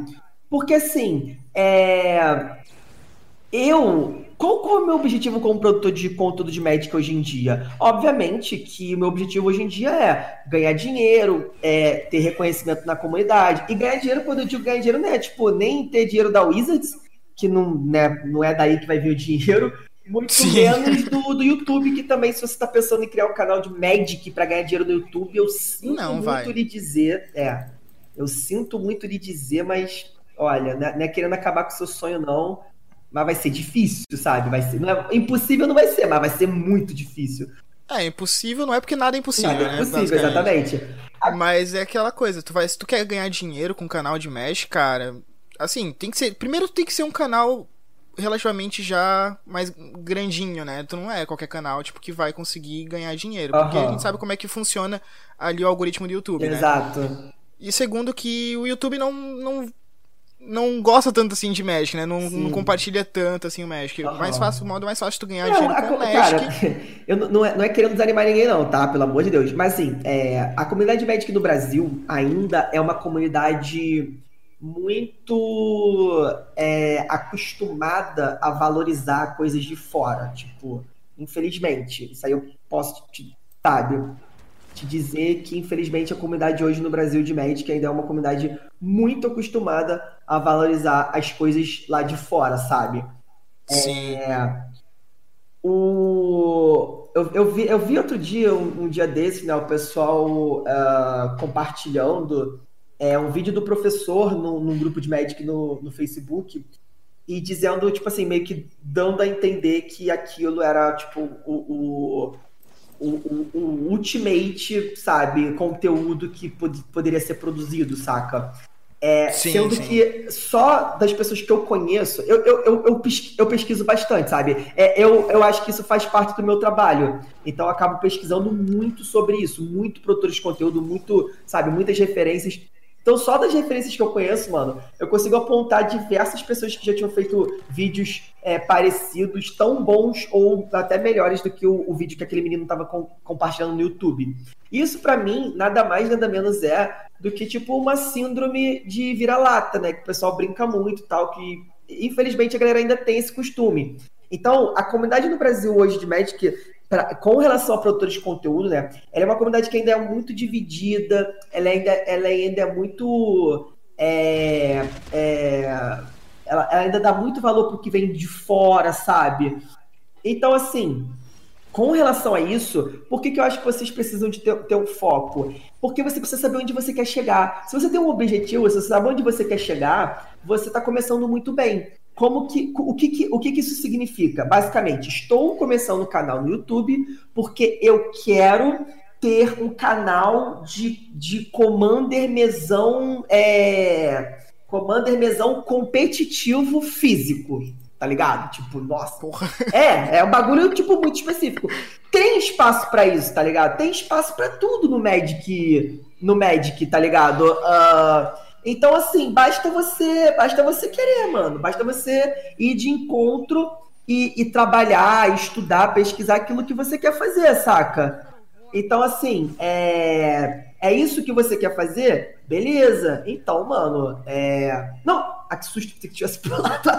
Porque assim, é, eu. Qual, qual é o meu objetivo como produtor de conteúdo de médica hoje em dia? Obviamente que o meu objetivo hoje em dia é ganhar dinheiro, é ter reconhecimento na comunidade. E ganhar dinheiro, quando eu digo ganhar dinheiro, não é tipo nem ter dinheiro da Wizards, que não, né, não é daí que vai vir o dinheiro, muito Sim. menos do, do YouTube, que também, se você está pensando em criar um canal de Magic para ganhar dinheiro no YouTube, eu sinto não, muito vai. lhe dizer. É, eu sinto muito lhe dizer, mas olha, não é, não é querendo acabar com o seu sonho, não mas vai ser difícil, sabe? Vai ser, não é, impossível não vai ser, mas vai ser muito difícil. É, impossível não é porque nada é impossível, nada é né? Impossível, exatamente. Mas é aquela coisa, tu vai, se tu quer ganhar dinheiro com um canal de Mesh, cara, assim, tem que ser, primeiro tem que ser um canal relativamente já mais grandinho, né? Tu não é qualquer canal, tipo, que vai conseguir ganhar dinheiro, porque a gente sabe como é que funciona ali o algoritmo do YouTube, Exato. né? Exato. E segundo que o YouTube não, não não gosta tanto assim de Magic, né? Não, não compartilha tanto assim o Magic. Uhum. Mais fácil, o modo mais fácil de tu ganhar não, dinheiro com o Magic. Cara, eu não, é, não é querendo desanimar ninguém, não, tá? Pelo amor de Deus. Mas assim, é, a comunidade de Magic no Brasil ainda é uma comunidade muito é, acostumada a valorizar coisas de fora. Tipo, infelizmente, isso aí eu posso te, sabe, te dizer que, infelizmente, a comunidade hoje no Brasil de Magic ainda é uma comunidade muito acostumada a valorizar as coisas lá de fora, sabe? Sim. É, o, eu, eu, vi, eu vi outro dia, um, um dia desse, né, o pessoal uh, compartilhando é, um vídeo do professor no, num grupo de Magic no, no Facebook e dizendo, tipo assim, meio que dando a entender que aquilo era, tipo, o, o, o, o ultimate, sabe, conteúdo que pod poderia ser produzido, saca? É, sim, sendo sim. que só das pessoas que eu conheço, eu, eu, eu, eu, pesquiso, eu pesquiso bastante, sabe? É, eu, eu acho que isso faz parte do meu trabalho. Então eu acabo pesquisando muito sobre isso, muito produtor de conteúdo, muito, sabe, muitas referências. Então, só das referências que eu conheço, mano, eu consigo apontar diversas pessoas que já tinham feito vídeos é, parecidos, tão bons ou até melhores do que o, o vídeo que aquele menino estava com, compartilhando no YouTube. Isso, para mim, nada mais, nada menos é do que, tipo, uma síndrome de vira-lata, né? Que o pessoal brinca muito tal, que infelizmente a galera ainda tem esse costume. Então, a comunidade no Brasil hoje de Magic pra, com relação a produtores de conteúdo, né? Ela é uma comunidade que ainda é muito dividida, ela ainda, ela ainda é muito. É, é, ela, ela, ainda dá muito valor pro que vem de fora, sabe? Então, assim, com relação a isso, por que, que eu acho que vocês precisam de ter, ter um foco? Porque você precisa saber onde você quer chegar. Se você tem um objetivo, se você sabe onde você quer chegar, você está começando muito bem como que, o, que, que, o que, que isso significa? Basicamente, estou começando o canal no YouTube porque eu quero ter um canal de, de Commander mesão é, Commander mesão competitivo físico, tá ligado? Tipo, nossa. Porra. É, é um bagulho tipo muito específico. Tem espaço para isso, tá ligado? Tem espaço para tudo no Magic, no Magic, tá ligado? Uh, então, assim, basta você, basta você querer, mano. Basta você ir de encontro e, e trabalhar, estudar, pesquisar aquilo que você quer fazer, saca? Então, assim, é, é isso que você quer fazer? Beleza. Então, mano, é. Não, ah, que susto que tivesse pulado.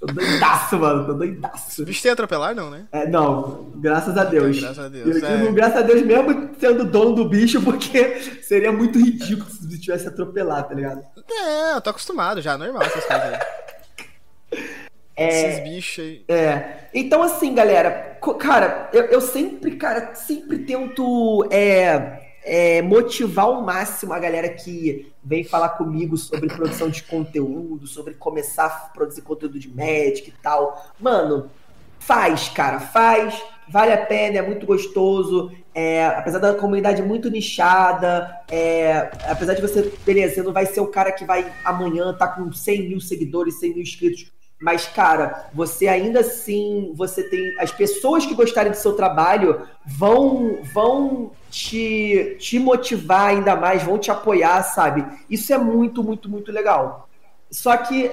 tô doidaço, mano. Tô doidaço. O bicho tem atropelar, não, né? É, não, graças a Deus. Graças a Deus. Eu digo, é. graças a Deus, mesmo sendo dono do bicho, porque seria muito ridículo se tivesse atropelado, tá ligado? É, eu tô acostumado já, normal essas coisas aí. É, Esses bichos aí. É. Então, assim, galera, cara, eu, eu sempre, cara, sempre tento é, é, motivar ao máximo a galera que vem falar comigo sobre produção de conteúdo, sobre começar a produzir conteúdo de médico e tal. Mano, faz, cara, faz, vale a pena, é muito gostoso. É, apesar da comunidade muito nichada, é, apesar de você, beleza, você não vai ser o cara que vai amanhã tá com 100 mil seguidores, 100 mil inscritos, mas, cara, você ainda assim, você tem. As pessoas que gostarem do seu trabalho vão, vão te, te motivar ainda mais, vão te apoiar, sabe? Isso é muito, muito, muito legal. Só que,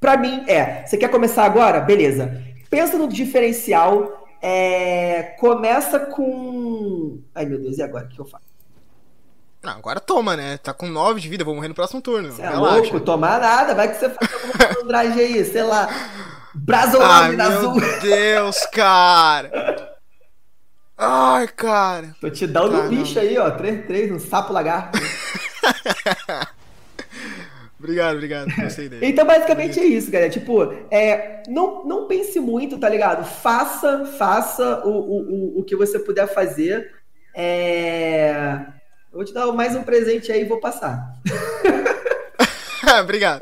para mim, é. Você quer começar agora? Beleza. Pensa no diferencial. É, começa com. Ai, meu Deus, e agora? O que eu faço? Não, agora toma, né? Tá com 9 de vida, vou morrer no próximo turno. Você é louco, tomar nada, vai que você faz alguma malandragem aí, sei lá. Brasolame azul. Meu Deus, cara. Ai, cara. Tô te dando um bicho aí, ó. 3-3, um sapo lagarto. obrigado, obrigado. Gostei dele. então, basicamente é isso, galera. Tipo, é, não, não pense muito, tá ligado? Faça, faça o, o, o, o que você puder fazer. É eu vou te dar mais um presente aí e vou passar. Obrigado.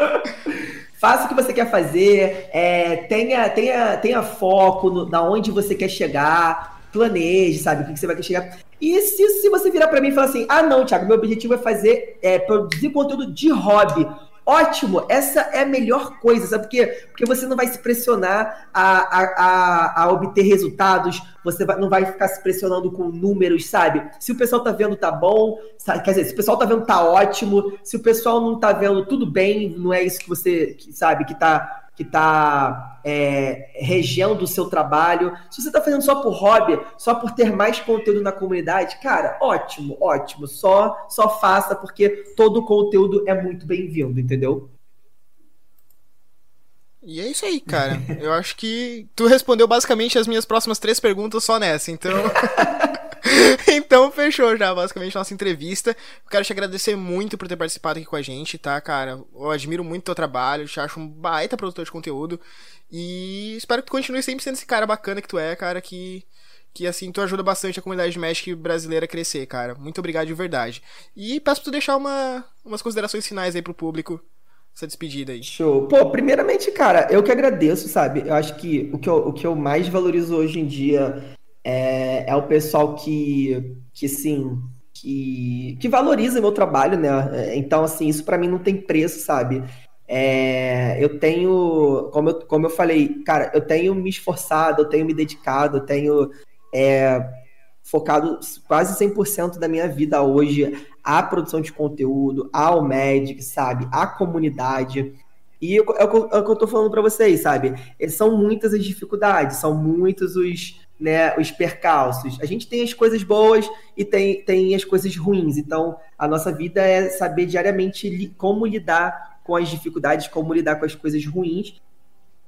Faça o que você quer fazer, é, tenha, tenha, tenha foco no, na onde você quer chegar, planeje, sabe, o que você vai querer chegar. E se, se você virar para mim e falar assim, ah não, Thiago, meu objetivo é fazer, é, produzir conteúdo de hobby, Ótimo, essa é a melhor coisa, sabe por quê? Porque você não vai se pressionar a, a, a, a obter resultados, você vai, não vai ficar se pressionando com números, sabe? Se o pessoal tá vendo, tá bom, sabe? quer dizer, se o pessoal tá vendo, tá ótimo, se o pessoal não tá vendo, tudo bem, não é isso que você, sabe, que tá que está é, regendo o seu trabalho. Se você está fazendo só por hobby, só por ter mais conteúdo na comunidade, cara, ótimo, ótimo. Só, só faça, porque todo o conteúdo é muito bem-vindo, entendeu? E é isso aí, cara. Eu acho que tu respondeu basicamente as minhas próximas três perguntas só nessa, então. então fechou já, basicamente, nossa entrevista. Eu quero te agradecer muito por ter participado aqui com a gente, tá, cara? Eu admiro muito o teu trabalho, te acho um baita produtor de conteúdo. E espero que tu continue sempre sendo esse cara bacana que tu é, cara, que. Que assim, tu ajuda bastante a comunidade de Magic brasileira a crescer, cara. Muito obrigado de verdade. E peço pra tu deixar uma, umas considerações finais aí pro público essa despedida aí. Show. Pô, primeiramente, cara, eu que agradeço, sabe? Eu acho que o que eu, o que eu mais valorizo hoje em dia é, é o pessoal que, que sim, que, que valoriza meu trabalho, né? Então, assim, isso para mim não tem preço, sabe? É, eu tenho, como eu, como eu falei, cara, eu tenho me esforçado, eu tenho me dedicado, eu tenho é, focado quase 100% da minha vida hoje à produção de conteúdo, ao Magic, sabe? À comunidade. E é o, é o que eu tô falando para vocês, sabe? São muitas as dificuldades, são muitos os, né, os percalços. A gente tem as coisas boas e tem, tem as coisas ruins. Então, a nossa vida é saber diariamente li, como lidar com as dificuldades, como lidar com as coisas ruins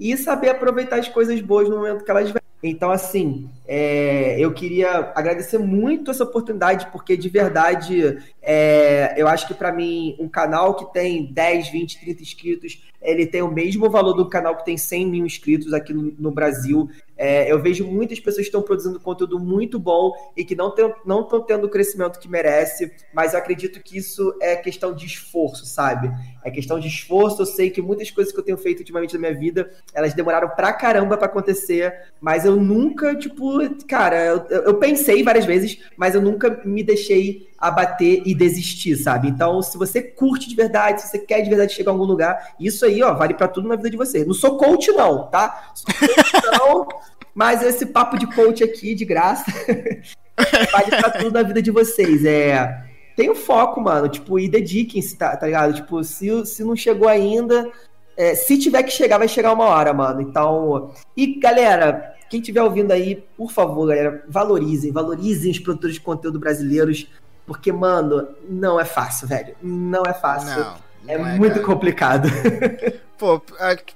e saber aproveitar as coisas boas no momento que elas vêm. Então, assim, é, eu queria agradecer muito essa oportunidade, porque de verdade, é, eu acho que para mim, um canal que tem 10, 20, 30 inscritos, ele tem o mesmo valor do canal que tem 100 mil inscritos aqui no, no Brasil. É, eu vejo muitas pessoas que estão produzindo conteúdo muito bom e que não estão tendo o crescimento que merece, mas eu acredito que isso é questão de esforço, sabe? É questão de esforço. Eu sei que muitas coisas que eu tenho feito ultimamente na minha vida, elas demoraram pra caramba para acontecer, mas eu nunca, tipo, cara, eu, eu pensei várias vezes, mas eu nunca me deixei abater e desistir, sabe? Então, se você curte de verdade, se você quer de verdade chegar a algum lugar, isso aí, ó, vale para tudo na vida de você. Não sou coach, não, tá? Sou coach, não, mas esse papo de coach aqui, de graça, vale pra tudo na vida de vocês. É. Tem o foco, mano, tipo, e dediquem-se, tá, tá ligado? Tipo, se, se não chegou ainda, é, se tiver que chegar, vai chegar uma hora, mano. Então. E, galera, quem estiver ouvindo aí, por favor, galera, valorizem, valorizem os produtores de conteúdo brasileiros. Porque, mano, não é fácil, velho. Não é fácil. Não, não é, é, muito cara. complicado. Pô,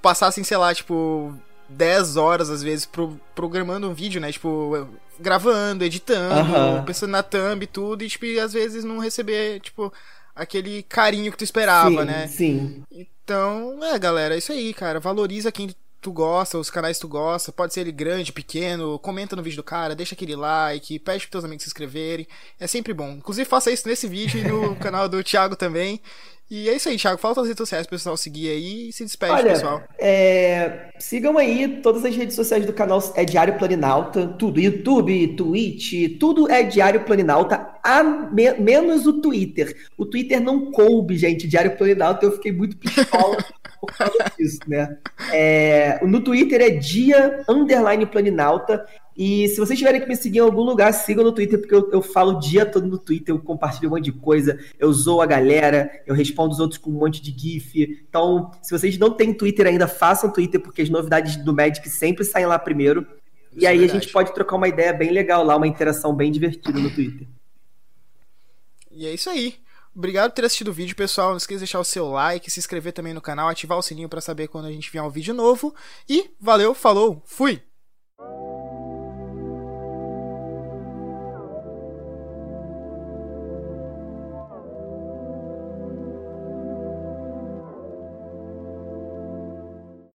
passar assim, sei lá, tipo, 10 horas, às vezes, pro, programando um vídeo, né? Tipo, gravando, editando, uhum. pensando na thumb e tudo, e, tipo, às vezes não receber, tipo, aquele carinho que tu esperava, sim, né? Sim. Então, é, galera, é isso aí, cara. Valoriza quem tu gosta, os canais tu gosta, pode ser ele grande, pequeno, comenta no vídeo do cara, deixa aquele like, pede pros teus amigos se inscreverem. É sempre bom. Inclusive, faça isso nesse vídeo e no canal do Thiago também. E é isso aí, Thiago. Fala as redes sociais pro pessoal seguir aí e se despede, Olha, pessoal. É, sigam aí todas as redes sociais do canal é Diário Planinalta, tudo. YouTube, Twitch, tudo é Diário Planinalta, a me, menos o Twitter. O Twitter não coube, gente, Diário Planinalta. Eu fiquei muito pistola por causa disso, né? É, no Twitter é dia underline planinalta. E se vocês tiverem que me seguir em algum lugar, sigam no Twitter, porque eu, eu falo o dia todo no Twitter, eu compartilho um monte de coisa, eu zoo a galera, eu respondo os outros com um monte de GIF. Então, se vocês não têm Twitter ainda, façam Twitter, porque as novidades do Magic sempre saem lá primeiro. Isso e aí é a gente pode trocar uma ideia bem legal lá, uma interação bem divertida no Twitter. E é isso aí. Obrigado por ter assistido o vídeo, pessoal. Não esqueça de deixar o seu like, se inscrever também no canal, ativar o sininho para saber quando a gente vier um vídeo novo. E valeu, falou, fui!